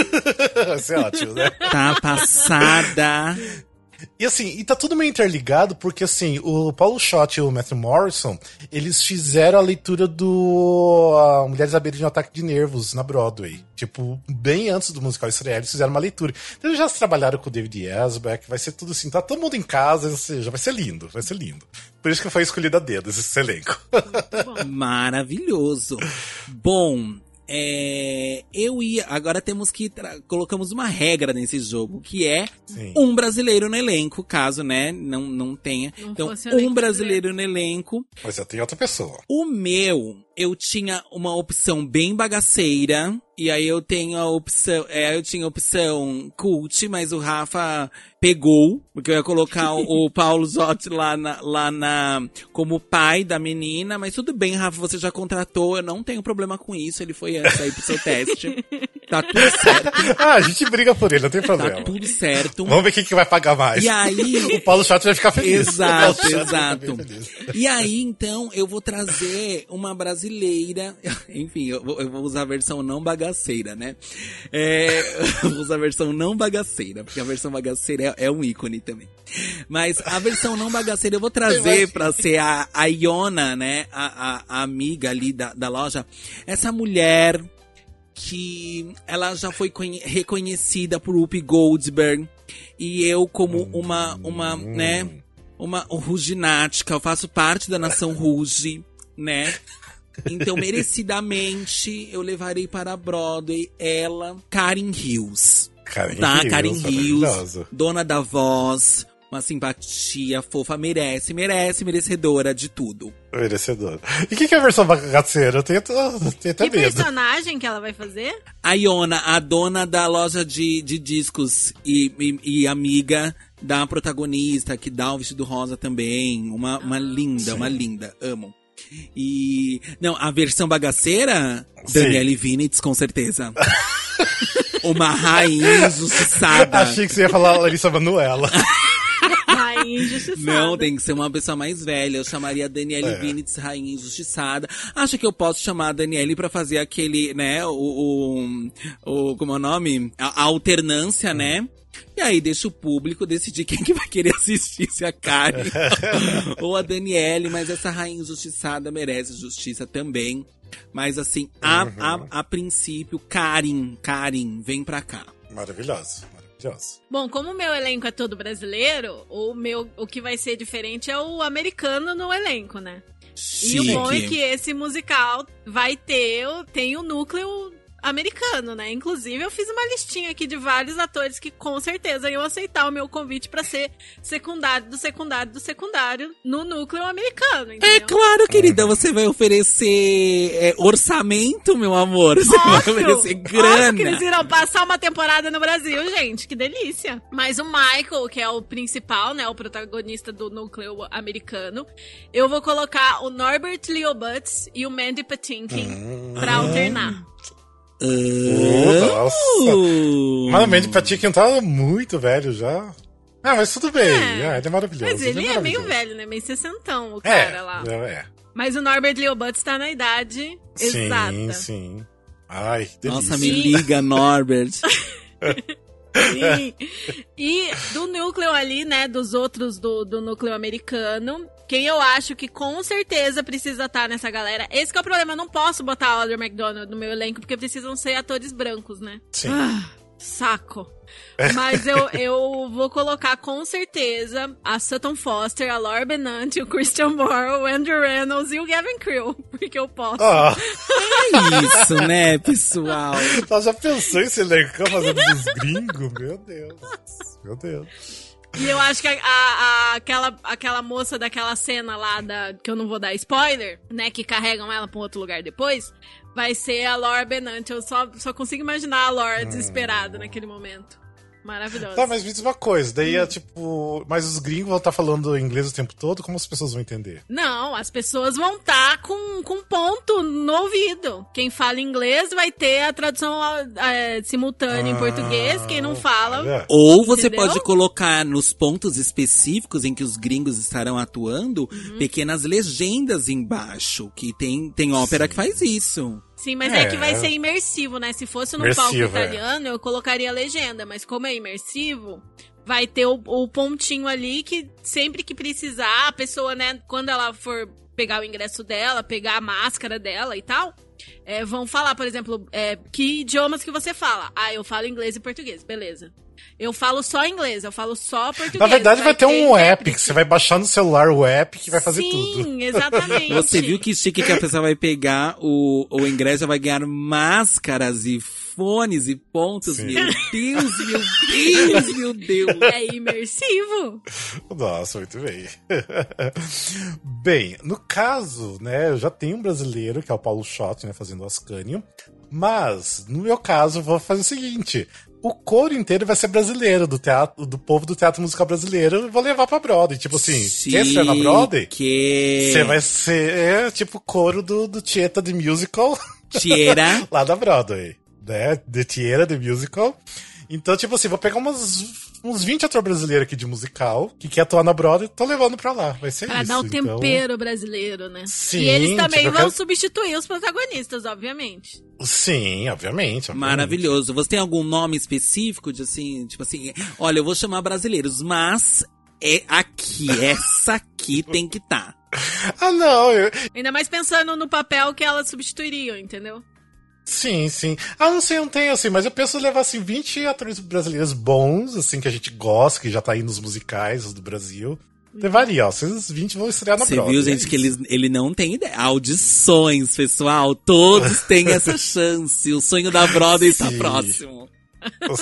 <laughs> vai ser ótimo, né? Tá passada. <laughs> E assim, e tá tudo meio interligado, porque assim, o Paulo Schott e o Matthew Morrison, eles fizeram a leitura do uh, Mulheres à Beira de um Ataque de Nervos na Broadway. Tipo, bem antes do musical estrear, eles fizeram uma leitura. Então eles já trabalharam com o David Asbeck, vai ser tudo assim, tá todo mundo em casa, ou seja, vai ser lindo, vai ser lindo. Por isso que foi escolhido a dedo esse elenco. Maravilhoso. Bom, é, eu ia. Agora temos que. Colocamos uma regra nesse jogo, que é Sim. um brasileiro no elenco, caso, né, não, não tenha. Não então, um brasileiro no elenco. Mas já tem outra pessoa. O meu, eu tinha uma opção bem bagaceira. E aí eu tenho a opção. É, eu tinha a opção cult, mas o Rafa pegou, porque eu ia colocar o, o Paulo Zotti lá na, lá na. como pai da menina, mas tudo bem, Rafa, você já contratou, eu não tenho problema com isso. Ele foi antes aí pro seu teste. <laughs> Tá tudo certo. ah, a gente briga por ele, não tem problema. Tá tudo certo. Vamos ver quem que vai pagar mais. E aí. <laughs> o Paulo Chato vai ficar feliz. Exato, <laughs> exato. Feliz. E aí, então, eu vou trazer uma brasileira. Enfim, eu vou, eu vou usar a versão não bagaceira, né? É, <laughs> a versão não bagaceira, porque a versão bagaceira é, é um ícone também. Mas a versão não bagaceira eu vou trazer pra ser a, a Iona, né? A, a, a amiga ali da, da loja. Essa mulher que ela já foi reconhecida por Whoopi Goldberg e eu como uma uma né uma ruginática eu faço parte da nação Ruge né então merecidamente eu levarei para a Broadway ela Karen Hills Karen tá Hills, Karen Hills dona da voz uma simpatia fofa, merece, merece, merecedora de tudo. Merecedora. E o que, que, é a versão bagaceira? Eu tenho, tenho até que medo. Que personagem que ela vai fazer? A Iona, a dona da loja de, de discos e, e, e amiga da protagonista, que dá o vestido rosa também. Uma, uma linda, Sim. uma linda. Amo. E. Não, a versão bagaceira, Sim. Daniele Vinitz, com certeza. <laughs> uma rainha injustiçada. Achei que você ia falar Larissa Manuela. <laughs> rainha injustiçada. Não, tem que ser uma pessoa mais velha. Eu chamaria a Daniele é. Vinitz rainha injustiçada. Acho que eu posso chamar a Daniele pra fazer aquele, né, o, o, o como é o nome? A, a alternância, né? E aí deixa o público decidir quem que vai querer assistir, se a Karen <laughs> ou a Daniele, mas essa rainha injustiçada merece justiça também. Mas assim, a, uhum. a, a princípio, Karen, Karen, vem pra cá. Maravilhoso. Bom, como o meu elenco é todo brasileiro, o meu o que vai ser diferente é o americano no elenco, né? Chique. E o bom é que esse musical vai ter, tem o núcleo americano, né? Inclusive, eu fiz uma listinha aqui de vários atores que com certeza iam aceitar o meu convite para ser secundário do secundário do secundário no núcleo americano. Entendeu? É claro, querida, você vai oferecer é, orçamento, meu amor. Você óbvio, vai oferecer grana. Óbvio que eles irão passar uma temporada no Brasil, gente. Que delícia. Mas o Michael, que é o principal, né? O protagonista do núcleo americano, eu vou colocar o Norbert Leo Butts e o Mandy Patinkin hum. pra alternar. Uh, nossa. Mas o Mandy Patinkin tá muito velho já. Ah, mas tudo bem. É, é ele é maravilhoso. Mas ele, ele é, é meio velho, né? Meio sessentão, o cara é, lá. É. Mas o Norbert Leo Butts tá na idade sim, exata. Sim, sim. Ai, delícia. Nossa, me liga, <laughs> Norbert. Sim. E do núcleo ali, né, dos outros do, do núcleo americano, quem eu acho que com certeza precisa estar tá nessa galera. Esse é o problema, eu não posso botar a Audrey McDonald no meu elenco, porque precisam ser atores brancos, né? Sim. Ah, saco. Mas eu, <laughs> eu vou colocar com certeza a Sutton Foster, a Laura Benanti, o Christian Moore, o Andrew Reynolds e o Gavin Creel, <laughs> porque eu posso. Oh. É isso, né, pessoal? Ela já pensou em se elencar fazendo dos gringos? Meu Deus. Meu Deus. E eu acho que a, a- aquela, aquela moça daquela cena lá, da, que eu não vou dar spoiler, né? Que carregam ela pra um outro lugar depois, vai ser a Laura Benante. Eu só, só consigo imaginar a Laura desesperada naquele momento. Maravilhosa. Tá, mas me diz uma coisa, daí é tipo. Mas os gringos vão estar falando inglês o tempo todo, como as pessoas vão entender? Não, as pessoas vão estar com, com ponto no ouvido. Quem fala inglês vai ter a tradução é, simultânea em Ah, português. Quem não fala. olha. Ou você Entendeu? pode colocar nos pontos específicos em que os gringos estarão atuando Uhum. pequenas legendas embaixo, que tem, tem ópera que faz isso. Sim, mas é. É. que vai ser imersivo, né? Se fosse num palco é. italiano, eu colocaria a legenda. Mas como é imersivo, vai ter o, o pontinho ali que sempre que precisar, a pessoa, né, quando ela for pegar o ingresso dela, pegar a máscara dela e tal, é, vão falar, por exemplo, é, que idiomas que você fala. Ah, eu falo inglês e português, beleza. Eu falo só inglês, eu falo só português. Na verdade, vai ter um app que você vai baixar no celular o app que vai fazer Sim, tudo. <laughs> <laughs> exatamente. Você viu que chique que a pessoa vai pegar o, o ingresso, vai ganhar máscaras e fones e pontos. Sim. Meu <laughs> Deus, meu Deus, meu Deus. É imersivo. Nossa, muito bem. bem, no caso, né, eu já tenho um brasileiro, que é o Paulo Schott, né, fazendo o Ascânio. Mas, no meu caso, eu vou fazer o seguinte: o coro inteiro vai ser brasileiro, do teatro, do povo do teatro musical brasileiro, eu vou levar pra Broadway. Tipo assim, quer ser na Broadway? Que... Você vai ser é, tipo coro do, do Tieta de Musical Tira. <laughs> lá da Broadway, né? De Tieta de Musical. Então, tipo assim, vou pegar umas, uns 20 atores brasileiros aqui de musical que quer atuar na Broadway e tô levando pra lá. Vai ser Pra isso. dar o então- tempero brasileiro, né? Sim, e eles também tipo, vão quero- substituir os protagonistas, obviamente. Sim, obviamente. obviamente. Maravilhoso. Você tem algum nome específico de assim, tipo assim, olha, eu vou chamar brasileiros, mas é aqui, essa aqui tem que estar. Ah, não. eu- Ainda mais pensando no papel que elas substituiriam, entendeu? Sim, sim. Ah, não sei, eu não tenho assim, mas eu penso levar assim 20 atores brasileiros bons, assim, que a gente gosta, que já tá aí nos musicais do Brasil. Levaria, ó. Esses 20 vão estrear na Você Broadway. viu, gente, é que ele, ele não tem ideia. Audições, pessoal. Todos têm <laughs> essa chance. O sonho da Broadway está próximo.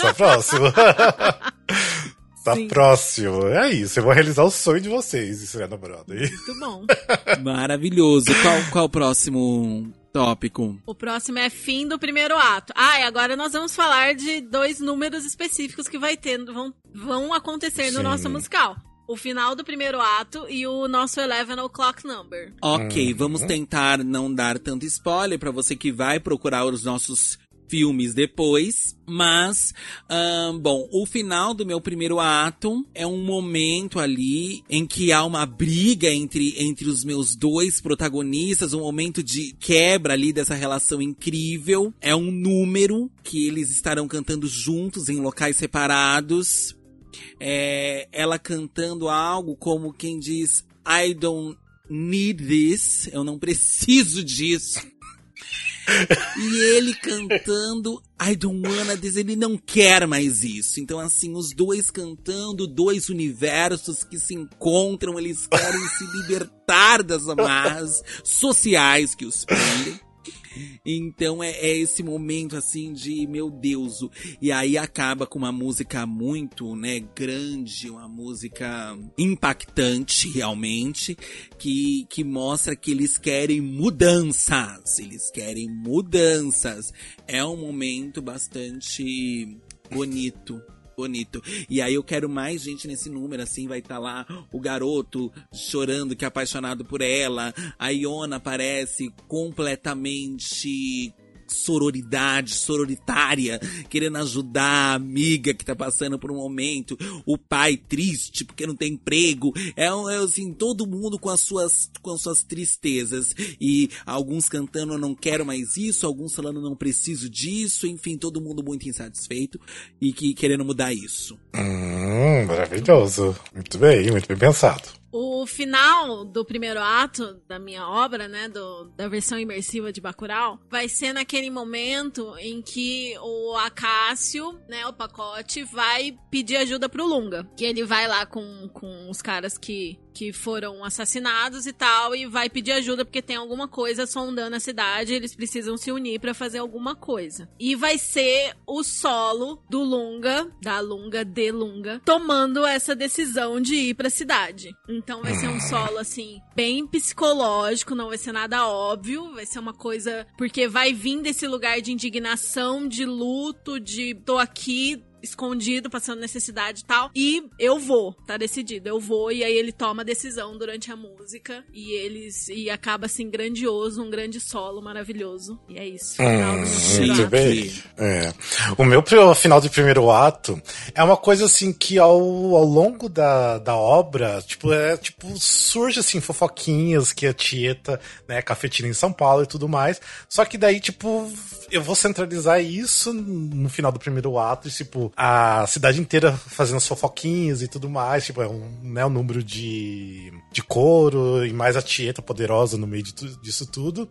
Tá próximo. <laughs> tá Sim. próximo. É isso, eu vou realizar o sonho de vocês, estrear na Broadway. Muito bom. <laughs> Maravilhoso. Qual, qual o próximo tópico? o próximo é fim do primeiro ato. Ah, e agora nós vamos falar de dois números específicos que vai ter, vão, vão acontecer no Sim. nosso musical. O final do primeiro ato e o nosso Eleven O'Clock Number. Ok, vamos tentar não dar tanto spoiler pra você que vai procurar os nossos filmes depois. Mas, ahn, bom, o final do meu primeiro ato é um momento ali em que há uma briga entre, entre os meus dois protagonistas, um momento de quebra ali dessa relação incrível. É um número que eles estarão cantando juntos em locais separados. É, ela cantando algo como quem diz I don't need this, eu não preciso disso. <laughs> e ele cantando I don't wanna this, ele não quer mais isso. Então assim, os dois cantando, dois universos que se encontram, eles querem se libertar das amarras sociais que os prendem. Então é, é esse momento assim de meu Deus. E aí acaba com uma música muito, né, grande, uma música impactante realmente, que, que mostra que eles querem mudanças. Eles querem mudanças. É um momento bastante bonito. Bonito. E aí eu quero mais gente nesse número, assim, vai estar lá o garoto chorando que é apaixonado por ela. A Iona aparece completamente sororidade, sororitária, querendo ajudar a amiga que tá passando por um momento, o pai triste porque não tem emprego, é, é assim, todo mundo com as suas, com as suas tristezas, e alguns cantando eu não quero mais isso, alguns falando não preciso disso, enfim, todo mundo muito insatisfeito e que querendo mudar isso. Hum, maravilhoso. Muito bem, muito bem pensado. O final do primeiro ato da minha obra, né, do, da versão imersiva de Bacurau, vai ser naquele momento em que o Acácio, né, o pacote, vai pedir ajuda pro Lunga. Que ele vai lá com, com os caras que, que foram assassinados e tal, e vai pedir ajuda porque tem alguma coisa sondando a cidade, eles precisam se unir para fazer alguma coisa. E vai ser o solo do Lunga, da Lunga, de Lunga, tomando essa decisão de ir pra cidade. Então vai ser um solo, assim, bem psicológico, não vai ser nada óbvio, vai ser uma coisa. Porque vai vir desse lugar de indignação, de luto, de tô aqui, escondido, passando necessidade e tal. E eu vou, tá decidido, eu vou. E aí ele toma a decisão durante a música. E eles. E acaba assim, grandioso, um grande solo maravilhoso. E é isso. Final do Hum, muito bem. É. O meu final de primeiro ato é uma coisa assim que ao, ao longo da, da obra, tipo, é tipo, surge assim, fofoquinhas que a Tieta, né, cafetina em São Paulo e tudo mais. Só que daí, tipo, eu vou centralizar isso no final do primeiro ato, e, tipo, a cidade inteira fazendo as fofoquinhas e tudo mais, tipo, é um, né, um número de, de couro e mais a Tieta poderosa no meio de tu- disso tudo.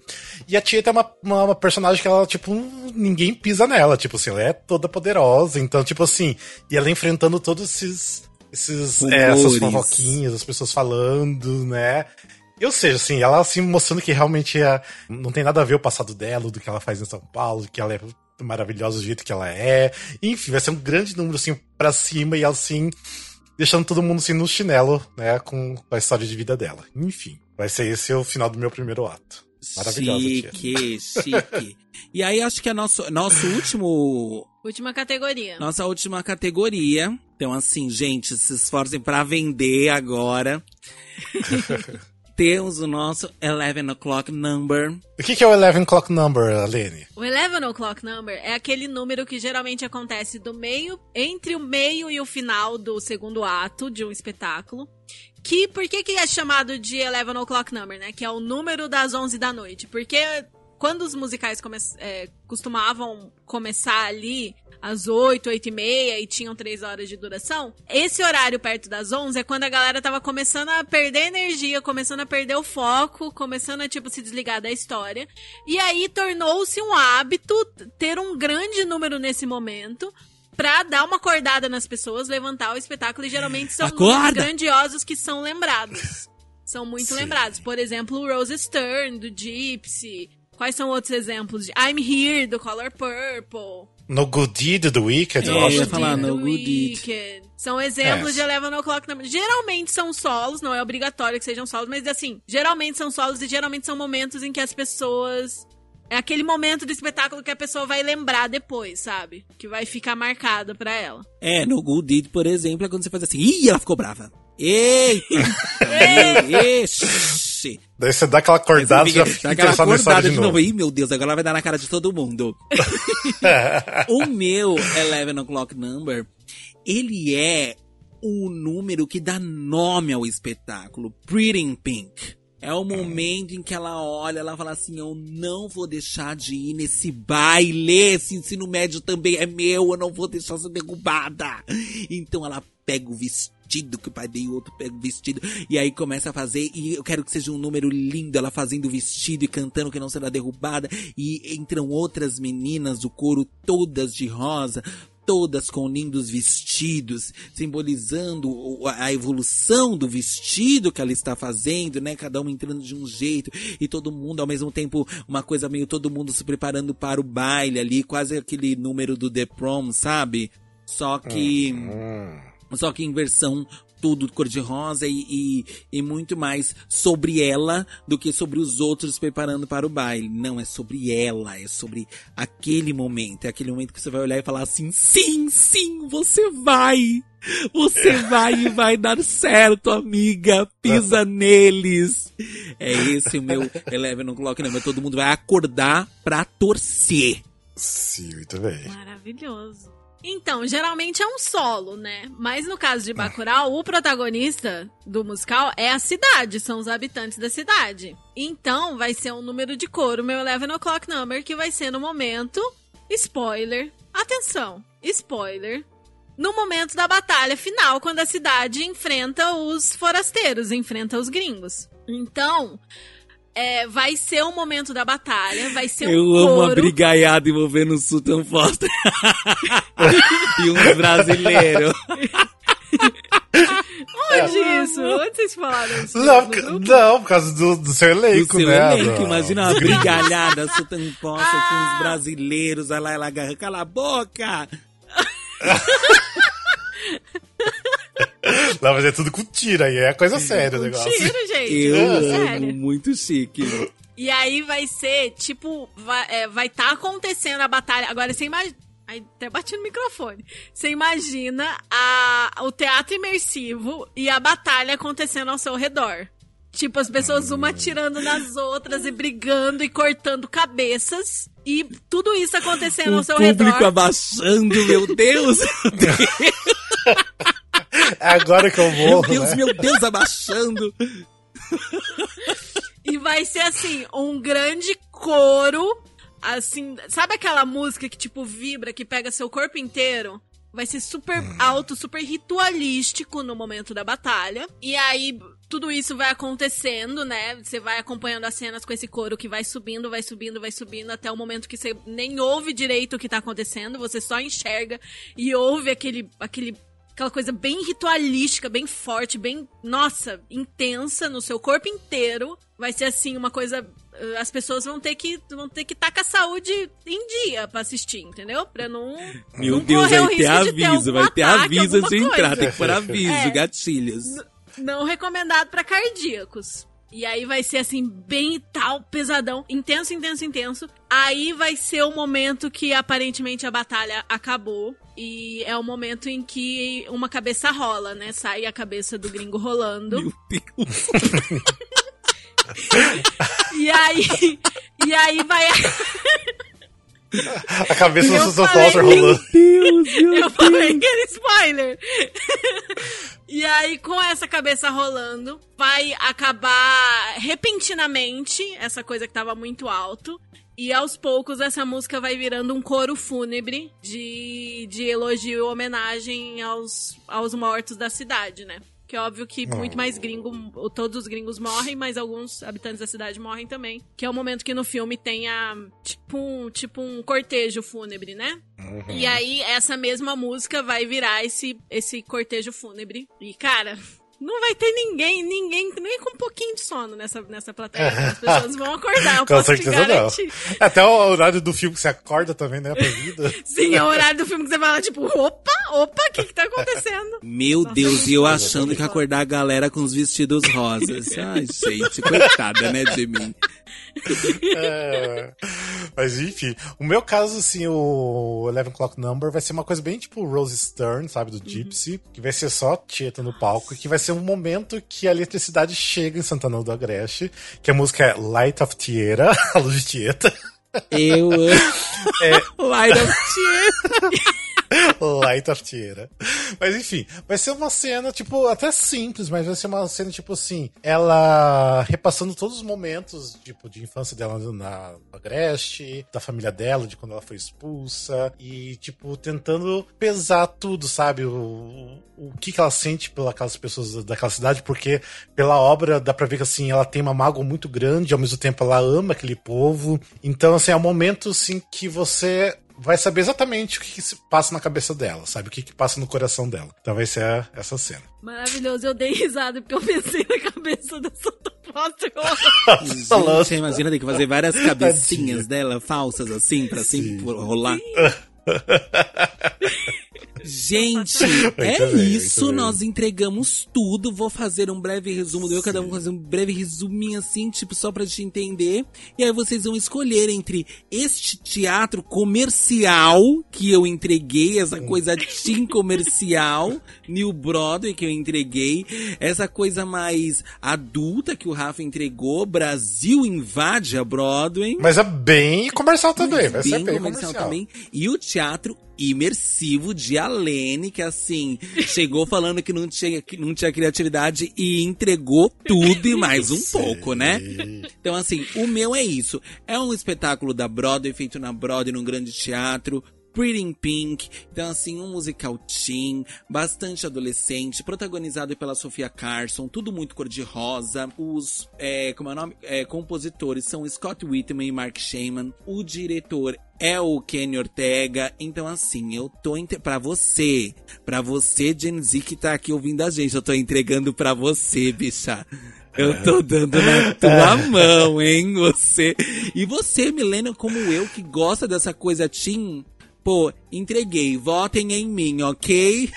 E a Tieta é uma, uma, uma personagem que ela, tipo, ninguém pisa nela, tipo assim, ela é toda poderosa, então, tipo assim, e ela enfrentando todos esses, esses é, essas fofoquinhas, as pessoas falando, né? Ou seja, assim, ela assim mostrando que realmente é, não tem nada a ver o passado dela, do que ela faz em São Paulo, que ela é maravilhosa do jeito que ela é. Enfim, vai ser um grande número assim pra cima e assim deixando todo mundo assim no chinelo, né, com a história de vida dela. Enfim, vai ser esse o final do meu primeiro ato. Maravilhosa, tia. Chique, chique. E aí acho que é nosso, nosso último Última categoria. Nossa última categoria. Então, assim, gente, se esforcem pra vender agora. <laughs> Temos o nosso 11 o'clock number. O que, que é o 11 Clock Number, Alene? O 11 o'clock number é aquele número que geralmente acontece do meio, entre o meio e o final do segundo ato de um espetáculo. Que, por que que é chamado de 11 o'clock number, né? Que é o número das 11 da noite. Porque quando os musicais come é, costumavam começar ali às 8, 8 e meia e tinham 3 horas de duração, esse horário perto das 11 é quando a galera tava começando a perder energia, começando a perder o foco, começando a, tipo, se desligar da história. E aí tornou-se um hábito ter um grande número nesse momento pra dar uma acordada nas pessoas, levantar o espetáculo e geralmente são Acorda! grandiosos que são lembrados. São muito Sim. lembrados. Por exemplo, o Rose Stern, do Gypsy. Quais são outros exemplos? de I'm Here, do Color Purple. No Good Deed do Wicked, É, eu eu acho. ia falar no Good Deed. São exemplos É. de 11 O'Clock Number. Geralmente são solos, não é obrigatório que sejam solos, mas assim, geralmente são solos e geralmente são momentos em que as pessoas. É aquele momento do espetáculo que a pessoa vai lembrar depois, sabe? Que vai ficar marcado pra ela. É, no Good Deed, por exemplo, é quando você faz assim, ih, ela ficou brava. Eita! <laughs> Ixi! Daí você dá aquela acordada e já Dá fica aquela na história acordada de novo. Ih, meu Deus, agora ela vai dar na cara de todo mundo. <laughs> o meu 11 O'Clock Number, ele é o número que dá nome ao espetáculo. Pretty in Pink. É o momento em que ela olha, ela fala assim: Eu não vou deixar de ir nesse baile. Esse ensino médio também é meu, eu não vou deixar ser derrubada. Então ela pega o vestido que o pai dei, o outro o vestido. E aí começa a fazer. E eu quero que seja um número lindo, ela fazendo o vestido e cantando que não será derrubada. E entram outras meninas do coro, todas de rosa, todas com lindos vestidos, simbolizando a evolução do vestido que ela está fazendo, né? Cada uma entrando de um jeito e todo mundo ao mesmo tempo uma coisa meio todo mundo se preparando para o baile ali, quase aquele número do The Prom, sabe? Só que Hum. Só que em versão tudo cor-de-rosa e, e, e muito mais sobre ela do que sobre os outros preparando para o baile. Não, é sobre ela, é sobre aquele momento. É aquele momento que você vai olhar e falar assim: sim, sim, você vai! Você vai e vai dar certo, amiga. Pisa <laughs> neles. É esse o meu 11 o'clock, não, mas todo mundo vai acordar pra torcer. Sim, muito bem. Maravilhoso. Então, geralmente é um solo, né? Mas no caso de Bacurau, o protagonista do musical é a cidade, são os habitantes da cidade. Então, vai ser um número de coro, meu 11 o'clock number, que vai ser no momento, spoiler, atenção, spoiler, no momento da batalha final, quando a cidade enfrenta os forasteiros, enfrenta os gringos. Então, é, vai ser o momento da batalha, vai ser um Eu coro. amo a brigaiada envolvendo o Sultan Foster <laughs> e um brasileiro. Onde isso? isso? Onde vocês falaram isso? Não, não, por causa do, do seu Do elenco, seu né? elenco, do- imagina uma brigalhada, soltando <laughs> posta com Ah. os brasileiros, a Laila Garra, cala a boca! <laughs> Não, mas é tudo com tiro aí, é coisa séria o negócio. Tiro, gente. Eu é amo, sério. muito chique. E aí vai ser, tipo, vai estar vai tá acontecendo a batalha. Agora você imagina. Aí até bati no microfone. Você imagina a, o teatro imersivo e a batalha acontecendo ao seu redor. Tipo, as pessoas uma atirando nas outras e brigando e cortando cabeças. E tudo isso acontecendo ao O seu público redor. abaixando, meu Deus! É <laughs> agora que eu meu vou. Deus, né? meu Deus, abaixando! E vai ser assim, um grande coro. Assim, sabe aquela música que tipo vibra, que pega seu corpo inteiro? Vai ser super alto, super ritualístico no momento da batalha. E aí, tudo isso vai acontecendo, né? Você vai acompanhando as cenas com esse coro que vai subindo, vai subindo, vai subindo, até o momento que você nem ouve direito o que tá acontecendo, você só enxerga e ouve aquele, aquele aquela coisa bem ritualística, bem forte, bem, nossa, intensa no seu corpo inteiro. Vai ser assim uma coisa eh, as pessoas vão ter que vão ter que estar com a saúde em dia pra assistir, entendeu? Pra não Meu não Deus, vai ter aviso, vai ter aviso antes de entrar, tem que pôr <laughs> aviso, É. gatilhos. não recomendado pra cardíacos. E aí vai ser assim, bem tal, pesadão, intenso, intenso, intenso. Aí vai ser o momento que aparentemente a batalha acabou. E é o momento em que uma cabeça rola, né? Sai a cabeça do gringo rolando. Meu Deus. <laughs> E aí. E aí vai. A cabeça do Susan Foster rolando. Deus, meu Eu Deus. falei que era spoiler. E aí, com essa cabeça rolando, vai acabar repentinamente essa coisa que tava muito alto. E aos poucos essa música vai virando um coro fúnebre de, de elogio e homenagem aos, aos mortos da cidade, né? Que é óbvio que muito mais gringo, todos os gringos morrem, mas alguns habitantes da cidade morrem também. Que é o momento que no filme tem a, tipo um, tipo um cortejo fúnebre, né? E aí, essa mesma música vai virar esse, esse cortejo fúnebre. E, cara, não vai ter ninguém, ninguém, nem com um pouquinho de sono nessa, nessa plateia. As pessoas vão acordar, eu <laughs> Com posso te certeza não. garantir. Até o horário do filme que você acorda também, né, pra vida. <laughs> Sim, é o horário do filme que você fala, tipo, opa, opa, o que que tá acontecendo? <laughs> Meu Nossa, Deus, e eu achando que acordar a galera com os vestidos rosas. Ai, gente, coitada, né, de mim. <laughs> É, mas enfim, o meu caso, assim, o Eleven Clock Number vai ser uma coisa bem tipo Rose Stern, sabe, do Gypsy, que vai ser só Tieta no palco, e que vai ser um momento que a eletricidade chega em Santana do Agreste, que a música é Light of Tieta, <laughs> a luz de Tieta. Eu amo. É. Light of Tear. Light of Tieta. Mas enfim, vai ser uma cena, tipo, até simples, mas vai ser uma cena, tipo assim, ela repassando todos os momentos, tipo, de infância dela na Agreste, da família dela, de quando ela foi expulsa, e, tipo, tentando pesar tudo, sabe? O, o que, que ela sente pelas pessoas daquela cidade, porque pela obra dá pra ver que, assim, ela tem uma mágoa muito grande, ao mesmo tempo ela ama aquele povo. Então, assim, é um momento, assim, que você vai saber exatamente o que, que se passa na cabeça dela, sabe? O que, que passa no coração dela. Então vai ser a- essa cena. Maravilhoso, eu dei risada porque eu pensei na cabeça da Santa. Gente, você imagina, tem que fazer várias cabecinhas Tadinha. dela falsas assim, pra sempre rolar. <laughs> <laughs> Gente, é bem, isso, nós entregamos tudo. Vou fazer um breve resumo do eu, cada um fazer um breve resuminho assim, tipo, só pra te entender. E aí vocês vão escolher entre este teatro comercial que eu entreguei, essa coisa teen comercial, <laughs> New Broadway que eu entreguei, essa coisa mais adulta que o Rafa entregou, Brasil invade a Broadway. Mas é bem comercial também, vai ser Bem bem comercial comercial. também. E o teatro imersivo de Alene, que assim, chegou falando que não tinha, que não tinha criatividade e entregou tudo e mais um pouco, né? Então, assim, o meu é isso. É um espetáculo da Broadway, feito na Broadway, num grande teatro, Pretty in Pink. Então, assim, um musical teen, bastante adolescente, protagonizado pela Sofia Carson, tudo muito cor-de-rosa. Os, é, como é o nome? É, compositores são Scott Whitman e Mark Shaman. O diretor é o Kenny Ortega. Então, assim, eu tô entre... para você, para você, Gen Z, que tá aqui ouvindo a gente, eu tô entregando para você, bicha. Eu tô dando na <laughs> tua mão, hein, você. E você, Milena, como eu, que gosta dessa coisa teen, pô, entreguei. Votem em mim, ok? <laughs>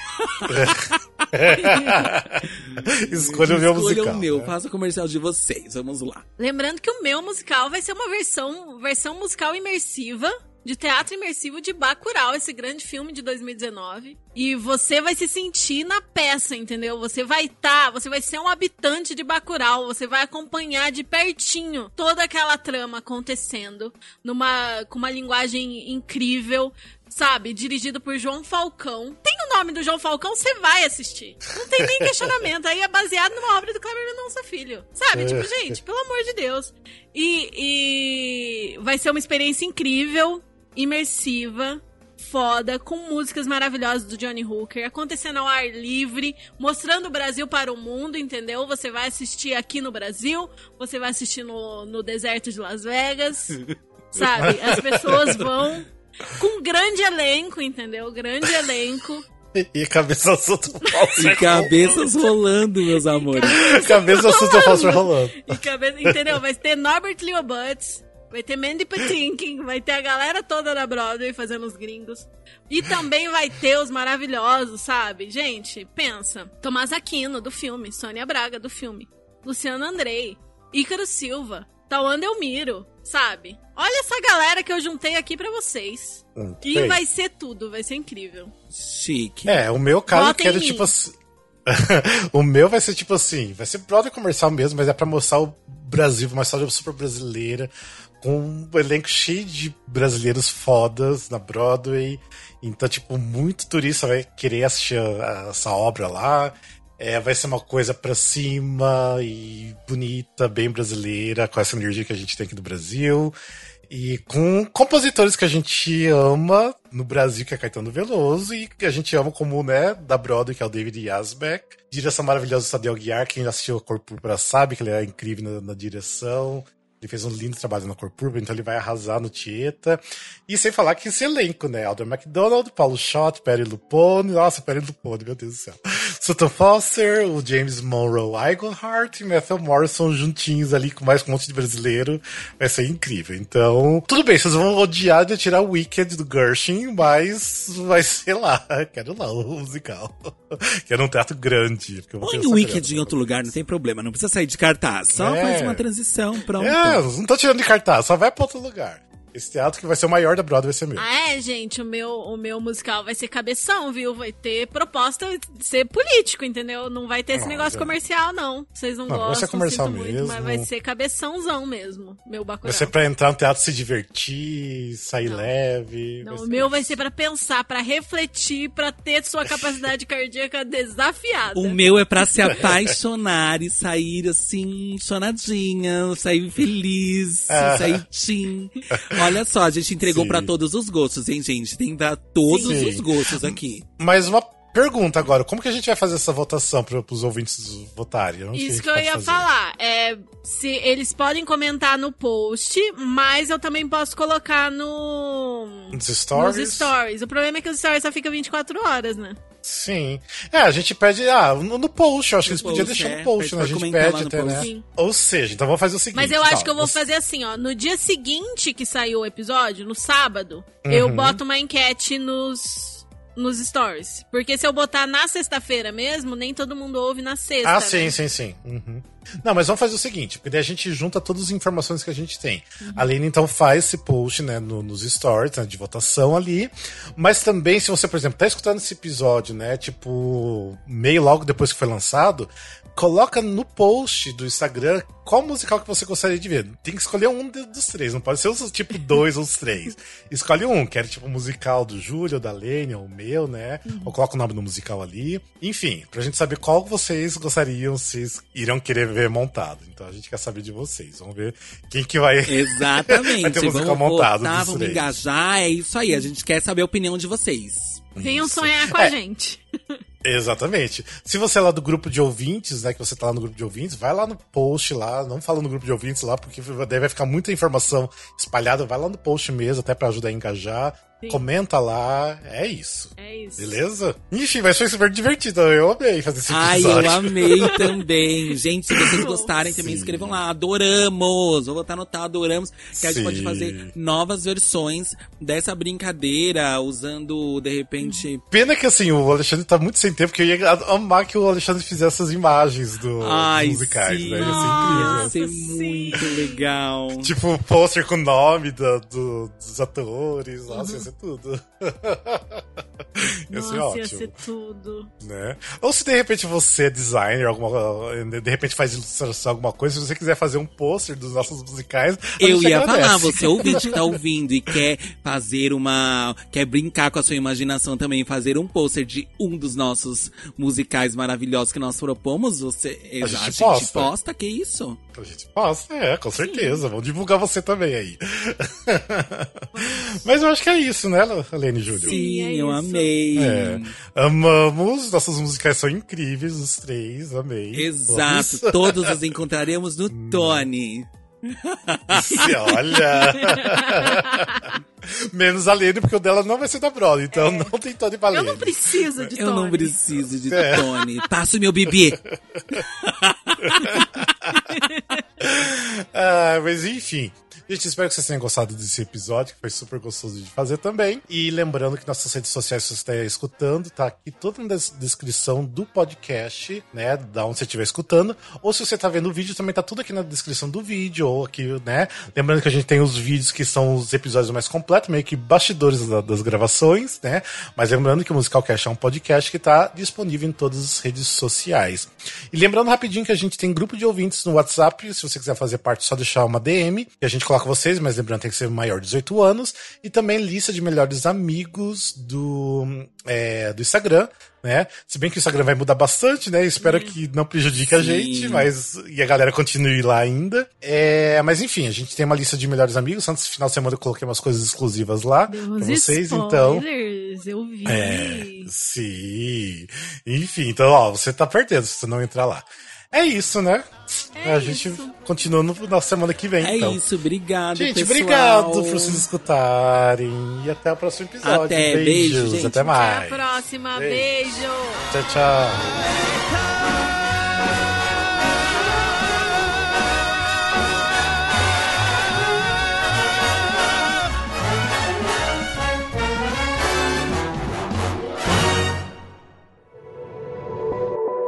Escolha o meu musical. Escolha o meu, né? faça o comercial de vocês. Vamos lá. Lembrando que o meu musical vai ser uma versão, versão musical imersiva de teatro imersivo de Bacurau, esse grande filme de 2019. E você vai se sentir na peça, entendeu? Você vai estar, tá, você vai ser um habitante de Bacurau, você vai acompanhar de pertinho toda aquela trama acontecendo numa com uma linguagem incrível, sabe? Dirigido por João Falcão. Tem o nome do João Falcão, você vai assistir. Não tem nem <laughs> questionamento. Aí é baseado numa obra do Cleber Mendonça Filho. Sabe? Tipo, gente, pelo amor de Deus. E, e vai ser uma experiência incrível, imersiva, foda, com músicas maravilhosas do Johnny Hooker, acontecendo ao ar livre, mostrando o Brasil para o mundo, entendeu? Você vai assistir aqui no Brasil, você vai assistir no, no deserto de Las Vegas, <laughs> sabe? As pessoas vão com um grande elenco, entendeu? Grande elenco. E cabeça solta E cabeças rolando, meus amores. Cabeça solta falsa rolando. E cabeça, entendeu? Vai ter Norbert Leo Butts, vai ter Mandy Patinkin, vai ter a galera toda da Broadway fazendo os gringos. E também vai ter os maravilhosos, sabe? Gente, pensa. Tomás Aquino, do filme. Sônia Braga, do filme. Luciano Andrei. Ícaro Silva. Tauan Delmiro, sabe? Olha essa galera que eu juntei aqui pra vocês. Hum, e bem. vai ser tudo, vai ser incrível. Chique. É, o meu caso eu Votem quero em tipo assim. <laughs> o meu vai ser tipo assim, vai ser brother comercial mesmo, mas é pra mostrar o Brasil, uma história super brasileira, com um elenco cheio de brasileiros fodas na Broadway. Então, tipo, muito turista vai querer assistir a- essa obra lá. É, vai ser uma coisa pra cima e bonita, bem brasileira, com essa energia que a gente tem aqui no Brasil. E com compositores que a gente ama no Brasil, que é Caetano Veloso, e que a gente ama como, né, da Broadway, que é o David Yazbek. Direção maravilhosa do Tadeu Guiar, quem assistiu a Cor Púrpura sabe que ele é incrível na, na direção. Ele fez um lindo trabalho na Cor Púrpura, então ele vai arrasar no Tieta. E sem falar que esse elenco, né? Alder McDonald, Paulo Schott, Perry Lupone. Nossa, Perry Lupone, meu Deus do céu. Sutton Foster, o James Monroe Iglehart e Matthew Morrison juntinhos ali com mais um monte de brasileiro. Vai ser incrível. Então, tudo bem, vocês vão odiar de tirar o Wicked do Gershwin, mas vai ser lá. <laughs> Quero lá o musical. <laughs> Quero um teatro grande. Põe o Wicked em outro lugar, não tem problema. Não precisa sair de cartaz. Só É. faz uma transição, pronto. É, não tô tirando de cartaz, só vai pra outro lugar. Esse teatro que vai ser o maior da Broadway vai ser meu. Ah, é, gente, o meu, o meu musical vai ser cabeção, viu? Vai ter proposta de ser político, entendeu? Não vai ter esse Olha. negócio comercial, não. Vocês não, Não, vai gostam, ser comercial sinto muito, mesmo. mas vai ser cabeçãozão mesmo, meu Vai Bacurau. ser pra entrar no teatro se divertir, sair Não. leve. Não, vai o meu isso. vai ser pra pensar, pra refletir, pra ter sua capacidade <laughs> cardíaca desafiada. O meu é pra se apaixonar <laughs> e sair assim, chonadinha, sair feliz, Ah. sair tim. <laughs> Olha só, a gente entregou pra todos os gostos, hein, gente? Tem pra todos Sim. os gostos aqui. Mas uma pergunta agora: como que a gente vai fazer essa votação para os ouvintes votarem? Onde Isso que eu ia fazer? falar. É, se eles podem comentar no post, mas eu também posso colocar no Nos stories? nos stories. O problema é que os stories só ficam 24 horas, né? Sim. É, a gente pede. Ah, no, no post, eu acho No que eles podiam deixar é, no post, né? A gente pede até, né? Sim. Ou seja, então vamos fazer o seguinte. Mas eu acho tá, que eu vou você- fazer assim, ó. No dia seguinte que saiu o episódio, no sábado, Uhum. eu boto uma enquete nos, nos stories. Porque se eu botar na sexta-feira mesmo, nem todo mundo ouve na sexta. Ah, né? sim, sim, sim. Uhum. Não, mas vamos fazer o seguinte, porque daí a gente junta todas as informações que a gente tem. Uhum. A Aline, então, faz esse post, né, no- nos stories, né, de votação ali. Mas também, se você, por exemplo, tá escutando esse episódio, né, tipo, meio logo depois que foi lançado, coloca no post do Instagram qual musical que você gostaria de ver. Tem que escolher um dos três, não pode ser os tipo <laughs> dois ou os três. Escolhe um, quer tipo musical do Júlio, da Lênia, ou o meu, né? Uhum. Ou coloca o nome do musical ali. Enfim, pra gente saber qual vocês gostariam, vocês irão querer ver montado. Então a gente quer saber de vocês. Vamos ver quem que vai, <laughs> Exatamente. vai ter musical vamos montado. Votar, vamos três. engajar, é isso aí. A gente quer saber a opinião de vocês. Venham sonhar com é. a gente. <laughs> Exatamente. Se você é lá do grupo de ouvintes, né, que você tá lá no grupo de ouvintes, vai lá no post lá, não fala no grupo de ouvintes lá, porque deve ficar muita informação espalhada, vai lá no post mesmo, até para ajudar a engajar. Sim. Comenta lá, é isso. É isso. Beleza? Enfim, mas foi super divertido. Eu amei fazer esse episódio. Ai, eu amei <laughs> também. Gente, se vocês gostarem, também Sim. escrevam lá. Adoramos! Vou botar anotar, adoramos. Que a gente pode fazer novas versões dessa brincadeira, usando, de repente. Pena que assim, o Alexandre tá muito sem tempo, porque eu ia amar que o Alexandre fizesse essas imagens do, Ai, dos musicais, sim. né? Ia ser incrível. Ia ser muito legal. Tipo, pôster com o nome do, do, dos atores. Nossa, uhum ser tudo. <laughs> ia Nossa, ser ótimo. ia ser tudo. Né? Ou se de repente você é designer, alguma, de repente faz ilustração, alguma coisa, se você quiser fazer um pôster dos nossos musicais. Eu ia agradece. falar, <laughs> você ouvinte que tá ouvindo e quer fazer uma. quer brincar com a sua imaginação também, fazer um pôster de um dos nossos musicais maravilhosos que nós propomos, você. A, a gente, posta. posta, que isso? A gente posta, é, com certeza. Sim. Vamos divulgar você também aí. Mas eu acho que é isso isso, né, Lene Júlio? Sim, é eu amei. É. Amamos, nossas musicais são incríveis, os três, amei. Exato, todos os encontraremos no Tony. Olha! Menos a Lene, porque o dela não vai ser da Broadway, então é. não tem Tony pra Lene. Eu não preciso de Tony. Eu não preciso de é. Tony. Passa o meu bebê. <laughs> ah, mas enfim. Gente, espero que vocês tenham gostado desse episódio, que foi super gostoso de fazer também. E lembrando que nossas redes sociais, se você está escutando, tá aqui toda na descrição do podcast, né? Da onde você estiver escutando. Ou se você está vendo o vídeo, também tá tudo aqui na descrição do vídeo, ou aqui, né? Lembrando que a gente tem os vídeos que são os episódios mais completos, meio que bastidores das gravações, né? Mas lembrando que o Musical Cast é um podcast que está disponível em todas as redes sociais. E lembrando rapidinho que a gente tem grupo de ouvintes no WhatsApp, se você quiser fazer parte, é só deixar uma DM, e a gente coloca com vocês, mas lembrando tem que ser maior de 18 anos. E também lista de melhores amigos do, é, do Instagram, né? Se bem que o Instagram vai mudar bastante, né? Espero que não prejudique Sim. a gente, mas e a galera continue lá ainda. É, mas enfim, a gente tem uma lista de melhores amigos. Antes do final de semana eu coloquei umas coisas exclusivas lá Deus pra vocês, então. Eu vi. É, sim. Enfim, então, ó, você tá perdendo se você não entrar lá. É isso, né? É a gente isso. continua no, na semana que vem. É então. isso, obrigado. Gente, pessoal. obrigado por vocês escutarem. E até o próximo episódio. Até, Beijos, beijo, gente. até mais. Até a próxima, beijo. beijo. Tchau, tchau.